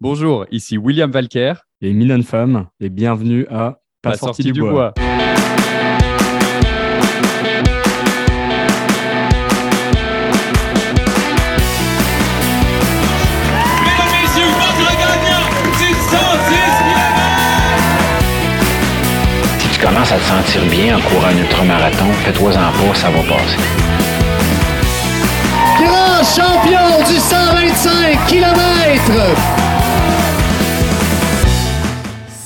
Bonjour, ici William Valker et Milan Femme et bienvenue à Pas, sorti, du, bois. C'est 110 Si tu commences à te sentir bien en courant un ultramarathon, fais-toi-en pas, ça va passer. grand champion du 125 km.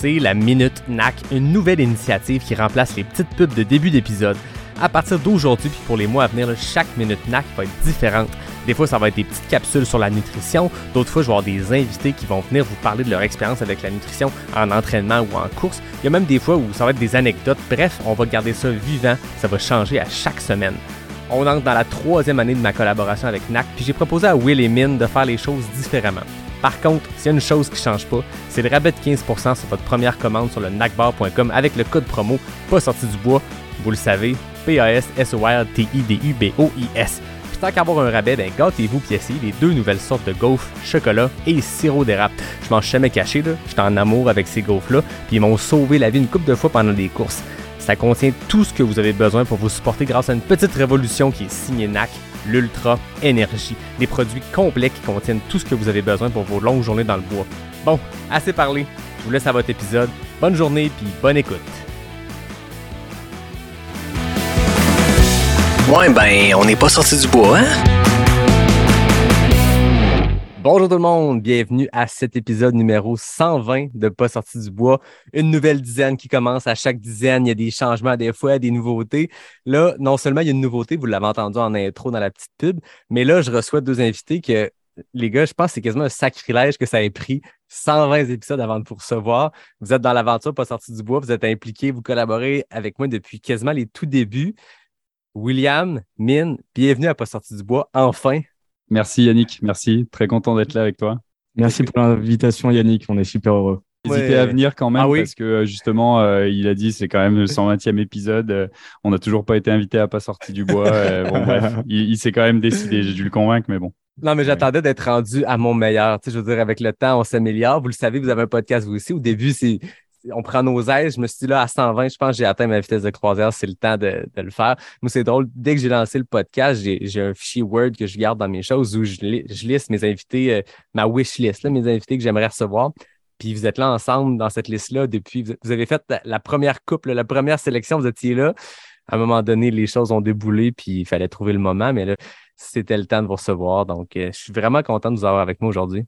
C'est la Minute NAC, une nouvelle initiative qui remplace les petites pubs de début d'épisode. À partir d'aujourd'hui, puis pour les mois à venir, chaque Minute NAC va être différente. Des fois, ça va être des petites capsules sur la nutrition. D'autres fois, je vais avoir des invités qui vont venir vous parler de leur expérience avec la nutrition en entraînement ou en course. Il y a même des fois où ça va être des anecdotes. Bref, on va garder ça vivant. Ça va changer à chaque semaine. On entre dans la troisième année de ma collaboration avec NAC, puis j'ai proposé à Will et Min de faire les choses différemment. Par contre, s'il y a une chose qui ne change pas, c'est le rabais de 15% sur votre première commande sur le nacbar.com avec le code promo pas sorti du bois. Vous le savez, P-A-S-S-O-R-T-I-D-U-B-O-I-S. Puis tant qu'avoir un rabais, ben gâtez-vous puis essayez les deux nouvelles sortes de gaufres, chocolat et sirop d'érable. Je m'en suis jamais caché, là. J'étais en amour avec ces gaufres-là, puis ils m'ont sauvé la vie une couple de fois pendant des courses. Ça contient tout ce que vous avez besoin pour vous supporter grâce à une petite révolution qui est signée NAC, l'Ultra Énergie. Des produits complets qui contiennent tout ce que vous avez besoin pour vos longues journées dans le bois. Bon, assez parlé. Je vous laisse à votre épisode. Bonne journée puis bonne écoute. Ouais, ben, on n'est pas sorti du bois, hein? Bonjour tout le monde, bienvenue à cet épisode numéro 120 de Pas sorti du bois. Une nouvelle dizaine qui commence. À chaque dizaine, il y a des changements des fois, des nouveautés. Là, non seulement il y a une nouveauté, vous l'avez entendu en intro dans la petite pub, mais là, je reçois deux invités que, les gars, je pense que c'est quasiment un sacrilège que ça ait pris 120 épisodes avant de vous recevoir. Vous êtes dans l'aventure Pas sorti du bois, vous êtes impliqués, vous collaborez avec moi depuis quasiment les tout débuts. William, Mine, bienvenue à Pas sorti du bois, enfin. Merci Yannick, merci. Très content d'être là avec toi. Merci pour l'invitation Yannick, on est super heureux. N'hésitez Ouais. à venir quand même Ah oui. parce que euh, justement, euh, il a dit c'est quand même le 120e épisode. euh, on n'a toujours pas été invité à pas sorti du bois. euh, bon bref, il, il s'est quand même décidé. J'ai dû le convaincre, mais bon. Non, mais j'attendais d'être rendu à mon meilleur. Tu sais, je veux dire, avec le temps, on s'améliore. Vous le savez, vous avez un podcast vous aussi. Au début, c'est on prend nos aises. Je me suis dit là, à 120, je pense que j'ai atteint ma vitesse de croisière. C'est le temps de, le faire. Moi, c'est drôle. Dès que j'ai lancé le podcast, j'ai un fichier Word que je garde dans mes choses où je, li- liste mes invités, euh, ma wish list, là, mes invités que j'aimerais recevoir. Puis vous êtes là ensemble dans cette liste-là depuis. Vous avez fait la, la première couple, la première sélection, vous étiez là. À un moment donné, les choses ont déboulé, puis il fallait trouver le moment. Mais là, c'était le temps de vous recevoir. Donc, euh, je suis vraiment content de vous avoir avec moi aujourd'hui.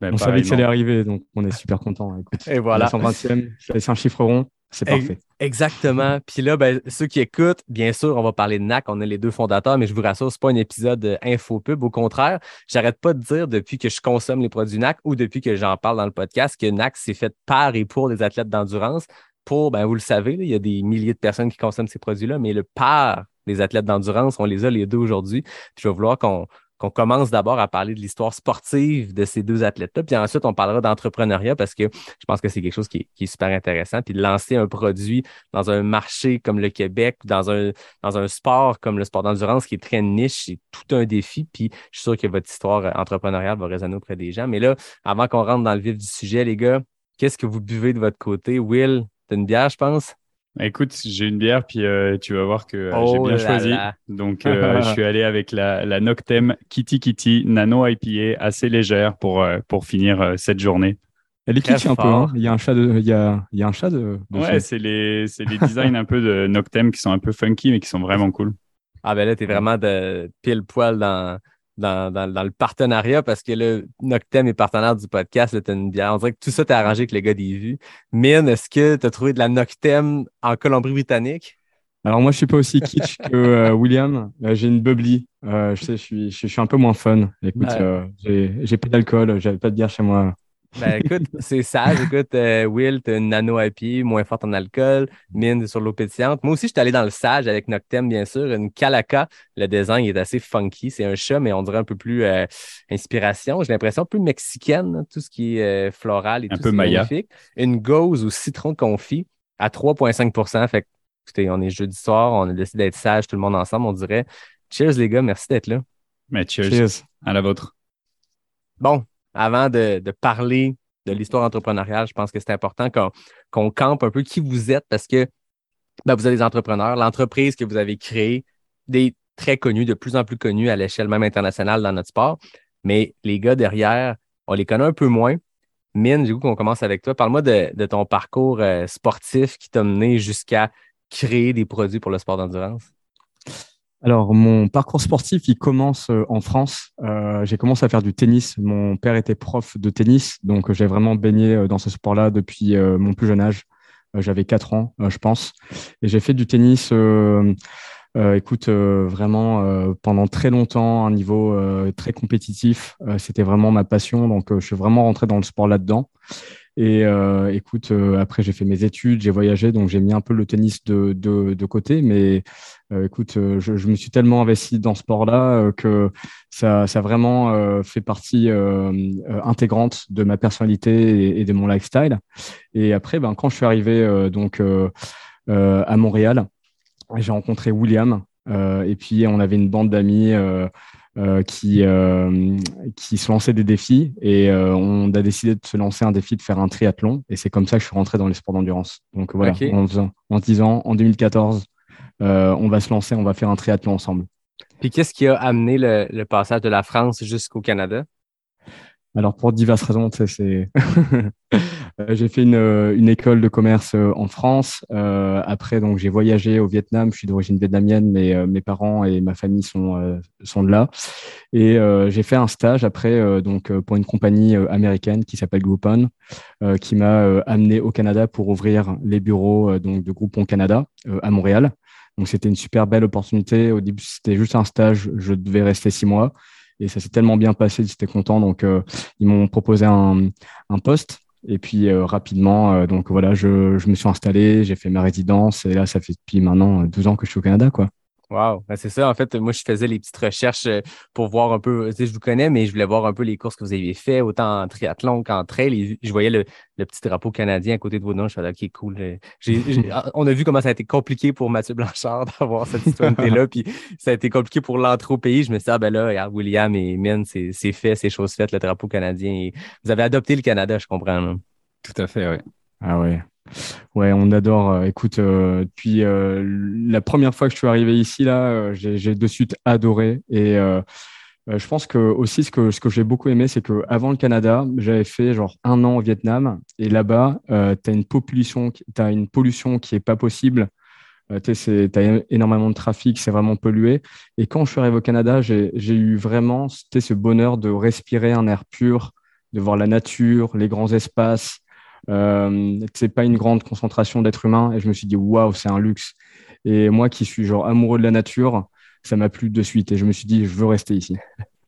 Ben, On savait que ça allait arriver, donc on est super content. Écoute, Et voilà. La 120e, c'est un chiffre rond, c'est parfait. Exactement. Puis là, ben, ceux qui écoutent, bien sûr, on va parler de NAC. On est les deux fondateurs, mais je vous rassure, c'est pas un épisode info-pub. Au contraire, j'arrête pas de dire depuis que je consomme les produits NAC ou depuis que j'en parle dans le podcast que NAC, c'est fait par et pour des athlètes d'endurance. Pour, ben, vous le savez, il y a des milliers de personnes qui consomment ces produits-là, mais le par des athlètes d'endurance, on les a les deux aujourd'hui. Puis je vais vouloir qu'on qu'on commence d'abord à parler de l'histoire sportive de ces deux athlètes-là. Puis ensuite, on parlera d'entrepreneuriat parce que je pense que c'est quelque chose qui est, qui est super intéressant. Puis de lancer un produit dans un marché comme le Québec, dans un, dans un sport comme le sport d'endurance qui est très niche, c'est tout un défi. Puis je suis sûr que votre histoire euh, entrepreneuriale va résonner auprès des gens. Mais là, avant qu'on rentre dans le vif du sujet, les gars, qu'est-ce que vous buvez de votre côté? Will, t'as une bière, je pense? Écoute, j'ai une bière, puis euh, tu vas voir que euh, Oh j'ai bien là choisi. là. Donc, euh, je suis allé avec la, la Noctem Kitty Kitty Nano IPA, assez légère pour, euh, pour finir euh, cette journée. Elle est kitsch un peu, hein. il y a un chat de, il y a, il y a un chat de. Ouais, c'est les, c'est les designs un peu de Noctem qui sont un peu funky, mais qui sont vraiment cool. Ah ben là, t'es vraiment de pile poil dans, dans, dans, dans le partenariat parce que le Noctem est partenaire du podcast, là, une bière. On dirait que tout ça t'es arrangé avec les gars des vues. Mine, est-ce que tu as trouvé de la Noctem en Colombie-Britannique? Alors moi, je suis pas aussi kitsch que euh, William. Euh, j'ai une bubbly. Euh, je sais, je suis, je, je suis un peu moins fun. Écoute, Ouais. euh, j'ai pas d'alcool, j'avais pas de bière chez moi. Ben écoute, c'est sage. Écoute, euh, Will, t'as une nano IPA, moins forte en alcool. Mine, sur l'eau pétillante. Moi aussi, je suis allé dans le sage avec Noctem, bien sûr. Une Calaca. Le design il est assez funky. C'est un chat, mais on dirait un peu plus euh, inspiration. J'ai l'impression plus mexicaine, hein, tout ce qui est euh, floral et Un tout. peu c'est Maya. magnifique. Une gauze au citron confit à 3,5% Fait que, écoutez, on est jeudi soir, on a décidé d'être sage tout le monde ensemble. On dirait Cheers, les gars. Merci d'être là. Mais cheers, Cheers. à la vôtre. Bon, avant de, parler de l'histoire entrepreneuriale, je pense que c'est important qu'on campe un peu qui vous êtes parce que ben, vous êtes des entrepreneurs. L'entreprise que vous avez créée, des très connus, de plus en plus connus à l'échelle même internationale dans notre sport. Mais les gars derrière, on les connaît un peu moins. Mine, du coup, qu'on commence avec toi. Parle-moi de, de, ton parcours euh, sportif qui t'a mené jusqu'à créer des produits pour le sport d'endurance. Alors, mon parcours sportif, il commence euh, en France. Euh, j'ai commencé à faire du tennis. Mon père était prof de tennis, donc j'ai vraiment baigné euh, dans ce sport-là depuis euh, mon plus jeune âge. Euh, J'avais 4 ans, euh, je pense. Et j'ai fait du tennis, euh, euh, écoute, vraiment pendant très longtemps, un niveau très compétitif. C'était vraiment ma passion, donc je suis vraiment rentré dans le sport là-dedans. Et euh, écoute, euh, après j'ai fait mes études, j'ai voyagé, donc j'ai mis un peu le tennis de, de, côté. Mais euh, écoute, je, me suis tellement investi dans ce sport-là que ça, ça vraiment fait partie intégrante de ma personnalité et, et, de mon lifestyle. Et après, ben, quand je suis arrivé donc à Montréal, j'ai rencontré William. et puis on avait une bande d'amis euh, qui, euh, qui se lançaient des défis et euh, on a décidé de se lancer un défi de faire un triathlon et c'est comme ça que je suis rentré dans les sports d'endurance. Donc voilà, okay. en, en, se disant en 2014, on va se lancer, on va faire un triathlon ensemble. Puis qu'est-ce qui a amené le, le passage de la France jusqu'au Canada? Alors pour diverses raisons, c'est j'ai fait une, une, école de commerce en France. Euh, après, donc j'ai voyagé au Vietnam. Je suis d'origine vietnamienne, mais euh, mes parents et ma famille sont euh, sont de là. Et j'ai fait un stage après donc pour une compagnie américaine qui s'appelle Groupon, qui m'a amené au Canada pour ouvrir les bureaux donc de Groupon Canada à Montréal. Donc c'était une super belle opportunité. Au début, c'était juste un stage. Je devais rester six mois. Et ça s'est tellement bien passé, j'étais content. Donc, euh, ils m'ont proposé un, un, poste. Et puis, euh, rapidement, euh, donc voilà, je, je, me suis installé, j'ai fait ma résidence. Et là, ça fait depuis maintenant 12 ans que je suis au Canada, quoi. Wow, ben c'est ça. En fait, moi, je faisais les petites recherches euh, pour voir un peu. Tu je vous connais, mais je voulais voir un peu les courses que vous aviez fait, autant en triathlon qu'en trail. je voyais le, petit drapeau canadien à côté de vos noms. Je suis là, OK, cool. Ah, on a vu comment ça a été compliqué pour Mathieu Blanchard d'avoir cette citoyenneté-là. puis ça a été compliqué pour l'entrée au pays. Je me suis dit, ah ben là, regarde, William et Mine, c'est fait, c'est chose faite, le drapeau canadien. vous avez adopté le Canada, je comprends. Tout à fait, oui. Ah ouais. Ouais, on adore. Euh, écoute, euh, puis euh, la première fois que je suis arrivé ici, là, euh, j'ai de suite adoré. Et euh, je pense que aussi ce que ce que j'ai beaucoup aimé, c'est que avant le Canada, j'avais fait genre un an au Vietnam. Et là-bas, euh, t'as une une pollution qui est pas possible. Euh, tu as énormément de trafic, c'est vraiment pollué. Et quand je suis arrivé au Canada, j'ai eu vraiment ce bonheur de respirer un air pur, de voir la nature, les grands espaces. Euh, c'est pas une grande concentration d'êtres humains et je me suis dit waouh c'est un luxe et moi qui suis genre amoureux de la nature ça m'a plu de suite et je me suis dit je veux rester ici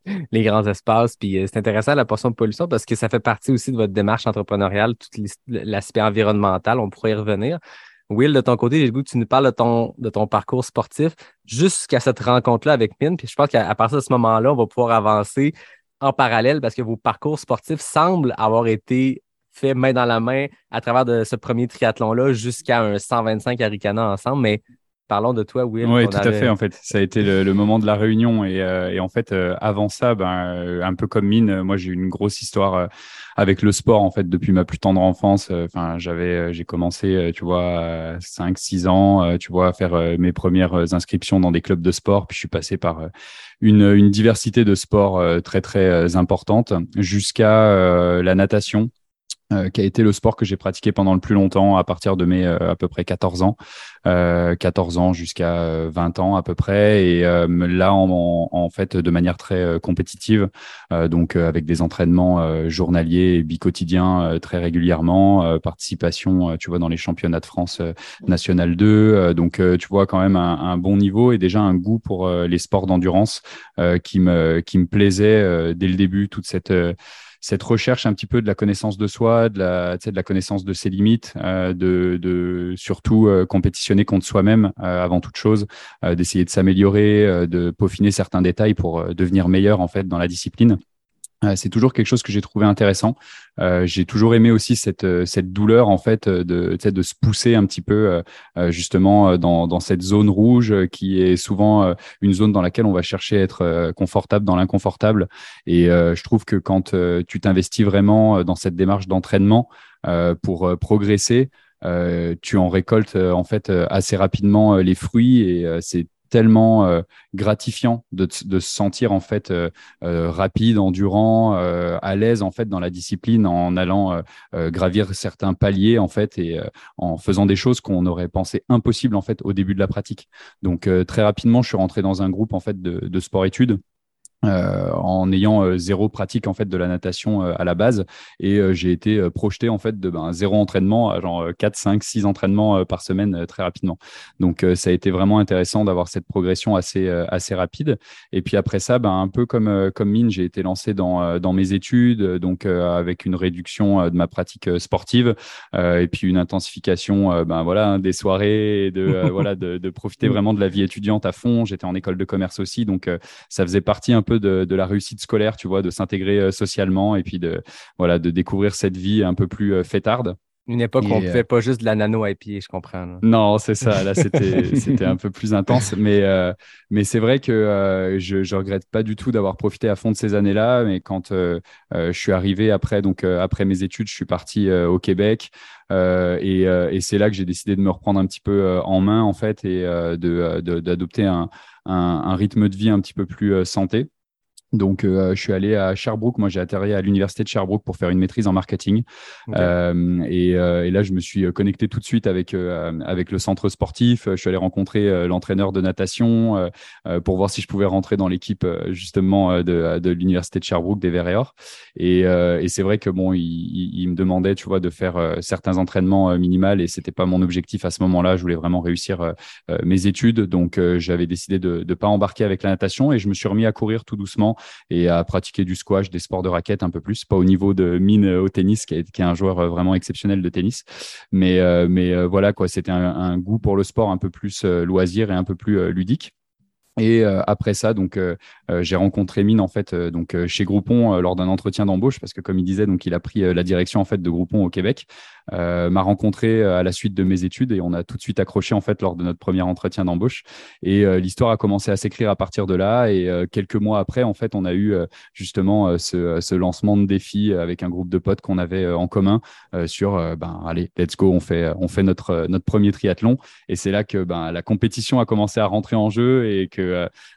les grands espaces puis c'est intéressant la portion de pollution parce que ça fait partie aussi de votre démarche entrepreneuriale tout l'aspect environnemental on pourrait y revenir Will, de ton côté, j'ai goût que tu nous parles de ton, de ton parcours sportif jusqu'à cette rencontre-là avec Mine. Puis je pense qu'à partir de ce moment-là, on va pouvoir avancer en parallèle parce que vos parcours sportifs semblent avoir été fait main dans la main à travers de ce premier triathlon-là jusqu'à un 125 Aricana ensemble. Mais parlons de toi, Will. Oui, tout avait... à fait. En fait, ça a été le, le moment de la réunion. Et, euh, et en fait, euh, avant ça, ben, euh, un peu comme Mine, moi, j'ai eu une grosse histoire avec le sport, en fait, depuis ma plus tendre enfance. Enfin, j'avais, j'ai commencé, tu vois, 5, 6 ans, tu vois, à faire mes premières inscriptions dans des clubs de sport. Puis je suis passé par une, une diversité de sports très, très importante jusqu'à la natation euh, qui a été le sport que j'ai pratiqué pendant le plus longtemps à partir de mes euh, à peu près 14 ans, euh, 14 ans jusqu'à 20 ans à peu près, et euh, là en, en, fait de manière très compétitive, donc avec des entraînements journaliers et bi-quotidiens très régulièrement, participation, tu vois, dans les championnats de France national 2, donc tu vois quand même un, un, bon niveau et déjà un goût pour les sports d'endurance qui me qui me plaisait dès le début toute cette cette recherche un petit peu de la connaissance de soi, de la, de la connaissance de ses limites, euh, de, surtout euh, compétitionner contre soi-même euh, avant toute chose, d'essayer de s'améliorer, de peaufiner certains détails pour devenir meilleur en fait dans la discipline. Euh, c'est toujours quelque chose que j'ai trouvé intéressant. Euh, j'ai toujours aimé aussi cette, euh, cette douleur en fait de, de se pousser un petit peu justement dans, dans cette zone rouge qui est souvent une zone dans laquelle on va chercher à être confortable dans l'inconfortable. Et je trouve que quand tu t'investis vraiment dans cette démarche d'entraînement pour progresser, tu en récoltes en fait assez rapidement les fruits et c'est tellement euh, gratifiant de, se sentir en fait euh, euh, rapide, endurant, à l'aise en fait dans la discipline en allant gravir certains paliers en fait et en faisant des choses qu'on aurait pensé impossibles en fait au début de la pratique. Donc très rapidement, je suis rentré dans un groupe en fait de, de sport-études euh, en ayant euh, zéro pratique en fait de la natation euh, à la base. Et j'ai été projeté en fait de ben, zéro entraînement à genre 4 5 6 entraînements par semaine très rapidement. Donc ça a été vraiment intéressant d'avoir cette progression assez assez rapide. Et puis après ça ben, un peu comme comme mine, j'ai été lancé dans dans mes études donc avec une réduction de ma pratique sportive et puis une intensification ben voilà hein, des soirées et de voilà de, de, profiter vraiment de la vie étudiante à fond, j'étais en école de commerce aussi donc ça faisait partie un peu de, la réussite scolaire, tu vois, de s'intégrer euh, socialement et puis de, voilà, de découvrir cette vie un peu plus euh, fêtarde. Une époque où on ne euh, pas juste de la nano à pied, je comprends. Non, c'est ça. Là, c'était un peu plus intense. Mais, mais c'est vrai que je ne regrette pas du tout d'avoir profité à fond de ces années-là. Mais quand je suis arrivé après, donc, après mes études, je suis parti au Québec. et, et c'est là que j'ai décidé de me reprendre un petit peu en main, en fait, et d'adopter un, un, un, rythme de vie un petit peu plus santé. Donc, euh, je suis allé à Sherbrooke. Moi, j'ai atterri à l'université de Sherbrooke pour faire une maîtrise en marketing. Euh, et, euh, et, là, je me suis connecté tout de suite avec euh, avec le centre sportif. Je suis allé rencontrer euh, l'entraîneur de natation pour voir si je pouvais rentrer dans l'équipe justement de, de l'université de Sherbrooke des Verts et Or. Et, et c'est vrai que bon, il, il, me demandait, tu vois, de faire certains entraînements minimales et c'était pas mon objectif à ce moment-là. Je voulais vraiment réussir mes études, donc j'avais décidé de ne pas embarquer avec la natation et je me suis remis à courir tout doucement et à pratiquer du squash, des sports de raquette un peu plus, pas au niveau de mine au tennis, qui est, un joueur euh, vraiment exceptionnel de tennis. Mais, euh, euh, voilà, quoi, c'était un, goût pour le sport un peu plus loisir et un peu plus ludique. Et après ça, donc j'ai rencontré Mine en fait donc chez Groupon lors d'un entretien d'embauche parce que comme il disait, donc il a pris la direction en fait de Groupon au Québec. Euh, m'a rencontré euh, à la suite de mes études et on a tout de suite accroché en fait lors de notre premier entretien d'embauche. Et euh, l'histoire a commencé à s'écrire à partir de là. Et quelques mois après, en fait, on a eu justement ce, ce, lancement de défi avec un groupe de potes qu'on avait en commun sur ben allez, let's go, on fait on fait notre notre premier triathlon. Et c'est là que ben la compétition a commencé à rentrer en jeu et que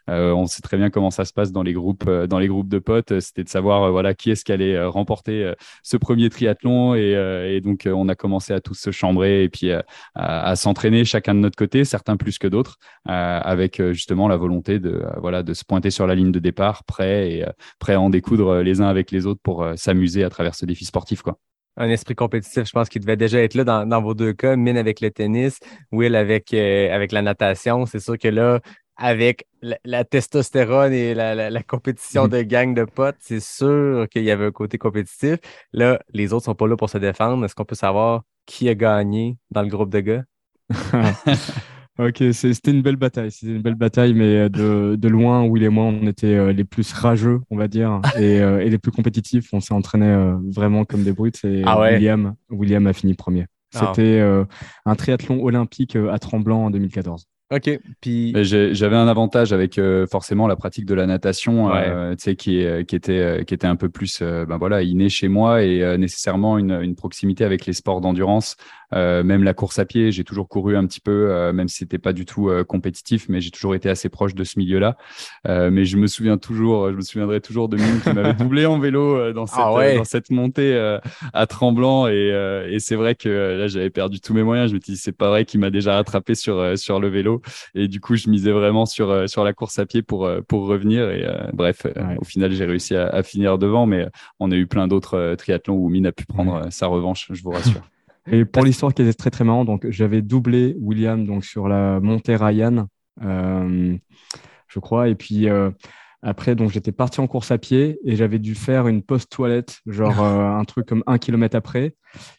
on sait très bien comment ça se passe dans les groupes dans les groupes de potes. C'était de savoir voilà qui est-ce qui allait remporter ce premier triathlon et, donc on a commencé à tous se chambrer et puis euh, à, s'entraîner chacun de notre côté, certains plus que d'autres, euh, avec euh, justement la volonté de, voilà, de se pointer sur la ligne de départ, prêt et prêt à en découdre les uns avec les autres pour s'amuser à travers ce défi sportif. Quoi un esprit compétitif, je pense qu'il devait déjà être là dans, vos deux cas, Mine avec le tennis, Will avec, avec la natation. C'est sûr que là, avec la, testostérone et la, compétition mm-hmm. de gang de potes, c'est sûr qu'il y avait un côté compétitif. Là, les autres sont pas là pour se défendre. Est-ce qu'on peut savoir qui a gagné dans le groupe de gars? ok, c'était une belle bataille. C'était une belle bataille, mais de, de, loin, Will et moi, on était euh, les plus rageux, on va dire, et, euh, et les plus compétitifs. On s'est entraîné euh, vraiment comme des brutes. Et ah William, William a fini premier. Ah. C'était un triathlon olympique à Tremblant en 2014. Ok. Puis j'avais un avantage avec euh, forcément la pratique de la natation, euh, tu sais, qui, qui était euh, qui était un peu plus, ben voilà, inné chez moi et nécessairement une, une, proximité avec les sports d'endurance. Même la course à pied, j'ai toujours couru un petit peu, même si c'était pas du tout compétitif, mais j'ai toujours été assez proche de ce milieu-là. mais je me souviens toujours, je me souviendrai toujours de Mine qui m'avait doublé en vélo dans cette ah dans cette montée à Tremblant et, et c'est vrai que là j'avais perdu tous mes moyens. Je me dis c'est pas vrai qu'il m'a déjà rattrapé sur sur le vélo. Et du coup, je misais vraiment sur, euh, sur la course à pied pour, euh, pour revenir. Et euh, bref, au final, j'ai réussi à, finir devant, mais on a eu plein d'autres triathlons où Mine a pu prendre sa revanche, je vous rassure. Et pour l'histoire qui était très très marrant, donc j'avais doublé William donc sur la montée Ryan, je crois, et puis après donc j'étais parti en course à pied et j'avais dû faire une post toilette, genre un truc comme un kilomètre après,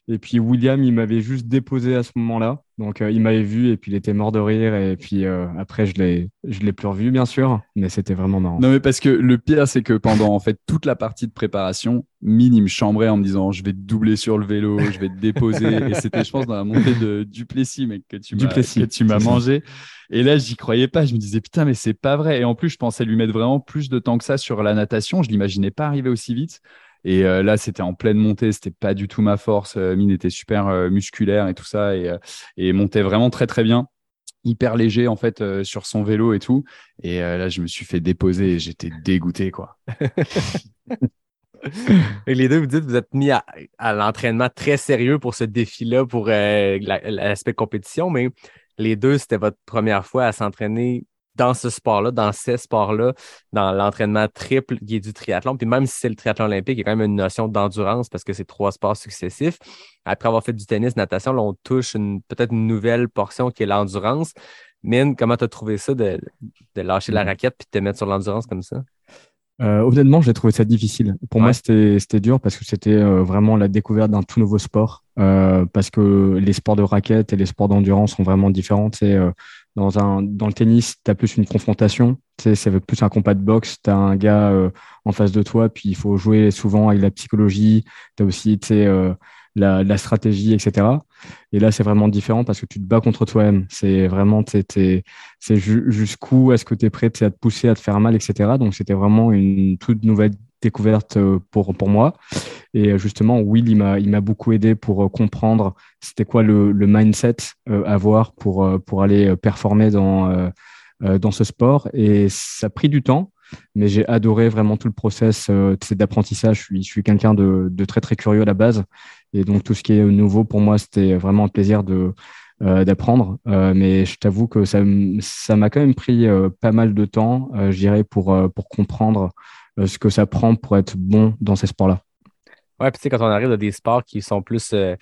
et puis William il m'avait juste déposé à ce moment-là Donc, euh, il m'avait vu et puis il était mort de rire. Et puis euh, après, je l'ai, je l'ai plus revu, bien sûr, mais c'était vraiment marrant. Non, mais parce que le pire, c'est que pendant en fait toute la partie de préparation, Mine, il me chambrait en me disant Je vais te doubler sur le vélo, je vais te déposer. et c'était, je pense, dans la montée de Duplessis, mec, que tu m'as, Duplessis, que tu m'as mangé. Et là, j'y croyais pas. Je me disais Putain, mais c'est pas vrai. Et en plus, je pensais lui mettre vraiment plus de temps que ça sur la natation. Je l'imaginais pas arriver aussi vite. Et euh, là, c'était en pleine montée, c'était pas du tout ma force. Euh, Mine était super euh, musculaire et tout ça, et, montait vraiment très très bien, hyper léger en fait sur son vélo et tout. Et là, je me suis fait déposer j'étais dégoûté quoi. Et les deux, vous dites vous êtes mis à, l'entraînement très sérieux pour ce défi-là, pour la- l'aspect compétition, mais les deux, c'était votre première fois à s'entraîner dans ce sport-là, dans ces sports-là, dans l'entraînement triple qui est du triathlon. Puis même si c'est le triathlon olympique, il y a quand même une notion d'endurance parce que c'est trois sports successifs. Après avoir fait du tennis, natation, là, on touche une- peut-être une nouvelle portion qui est l'endurance. Mine, comment tu as trouvé ça de, de lâcher la raquette puis de te mettre sur l'endurance comme ça? Euh, honnêtement, j'ai trouvé ça difficile. Pour Ouais. moi, c'était dur parce que c'était euh, vraiment la découverte d'un tout nouveau sport. Euh, parce que les sports de raquette et les sports d'endurance sont vraiment différents. Dans un dans le tennis, tu as plus une confrontation. C'est plus un combat de boxe. Tu as un gars euh, en face de toi, puis il faut jouer souvent avec la psychologie. Tu as aussi euh, la, la stratégie, etc. Et là, c'est vraiment différent parce que tu te bats contre toi-même. C'est vraiment, ju- jusqu'où est-ce que tu es prêt à te pousser, à te faire mal, etc. Donc, c'était vraiment une toute nouvelle découverte euh, pour, pour moi. Et euh, justement, Will, il m'a, beaucoup aidé pour euh, comprendre c'était quoi le, le mindset à avoir pour, pour aller performer dans, dans ce sport. Et ça a pris du temps, mais j'ai adoré vraiment tout le process d'apprentissage. Je suis, je suis quelqu'un de, de très, très curieux à la base. Et donc, tout ce qui est nouveau, pour moi, c'était vraiment un plaisir de, d'apprendre. Mais je t'avoue que ça, m'a quand même pris pas mal de temps, je dirais, pour, pour comprendre ce que ça prend pour être bon dans ces sports-là. Ouais, puis tu sais, quand on arrive à des sports qui sont plus euh,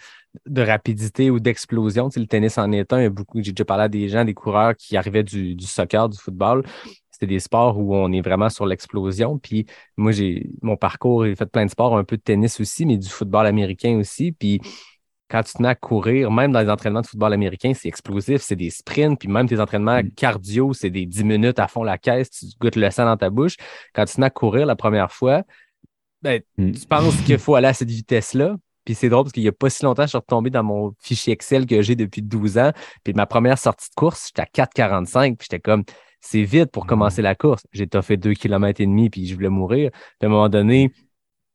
de rapidité ou d'explosion, tu sais, le tennis en est un. Beaucoup, j'ai déjà parlé à des gens, des coureurs qui arrivaient du, du soccer, du football. C'était des sports où on est vraiment sur l'explosion. Puis moi, j'ai mon parcours, j'ai fait plein de sports, un peu de tennis aussi, mais du football américain aussi. Puis quand tu te mets à courir, même dans les entraînements de football américain, c'est explosif, c'est des sprints, puis même tes entraînements cardio, c'est des 10 minutes à fond la caisse, tu goûtes le sang dans ta bouche. Quand tu te mets à courir la première fois, ben, Mm. tu penses qu'il faut aller à cette vitesse-là. Puis c'est drôle parce qu'il n'y a pas si longtemps, je suis retombé dans mon fichier Excel que j'ai depuis 12 ans. Puis ma première sortie de course, j'étais à 4,45. Puis j'étais comme, c'est vite pour commencer la course. J'ai fait 2 km et demi, puis je voulais mourir. Puis à un moment donné,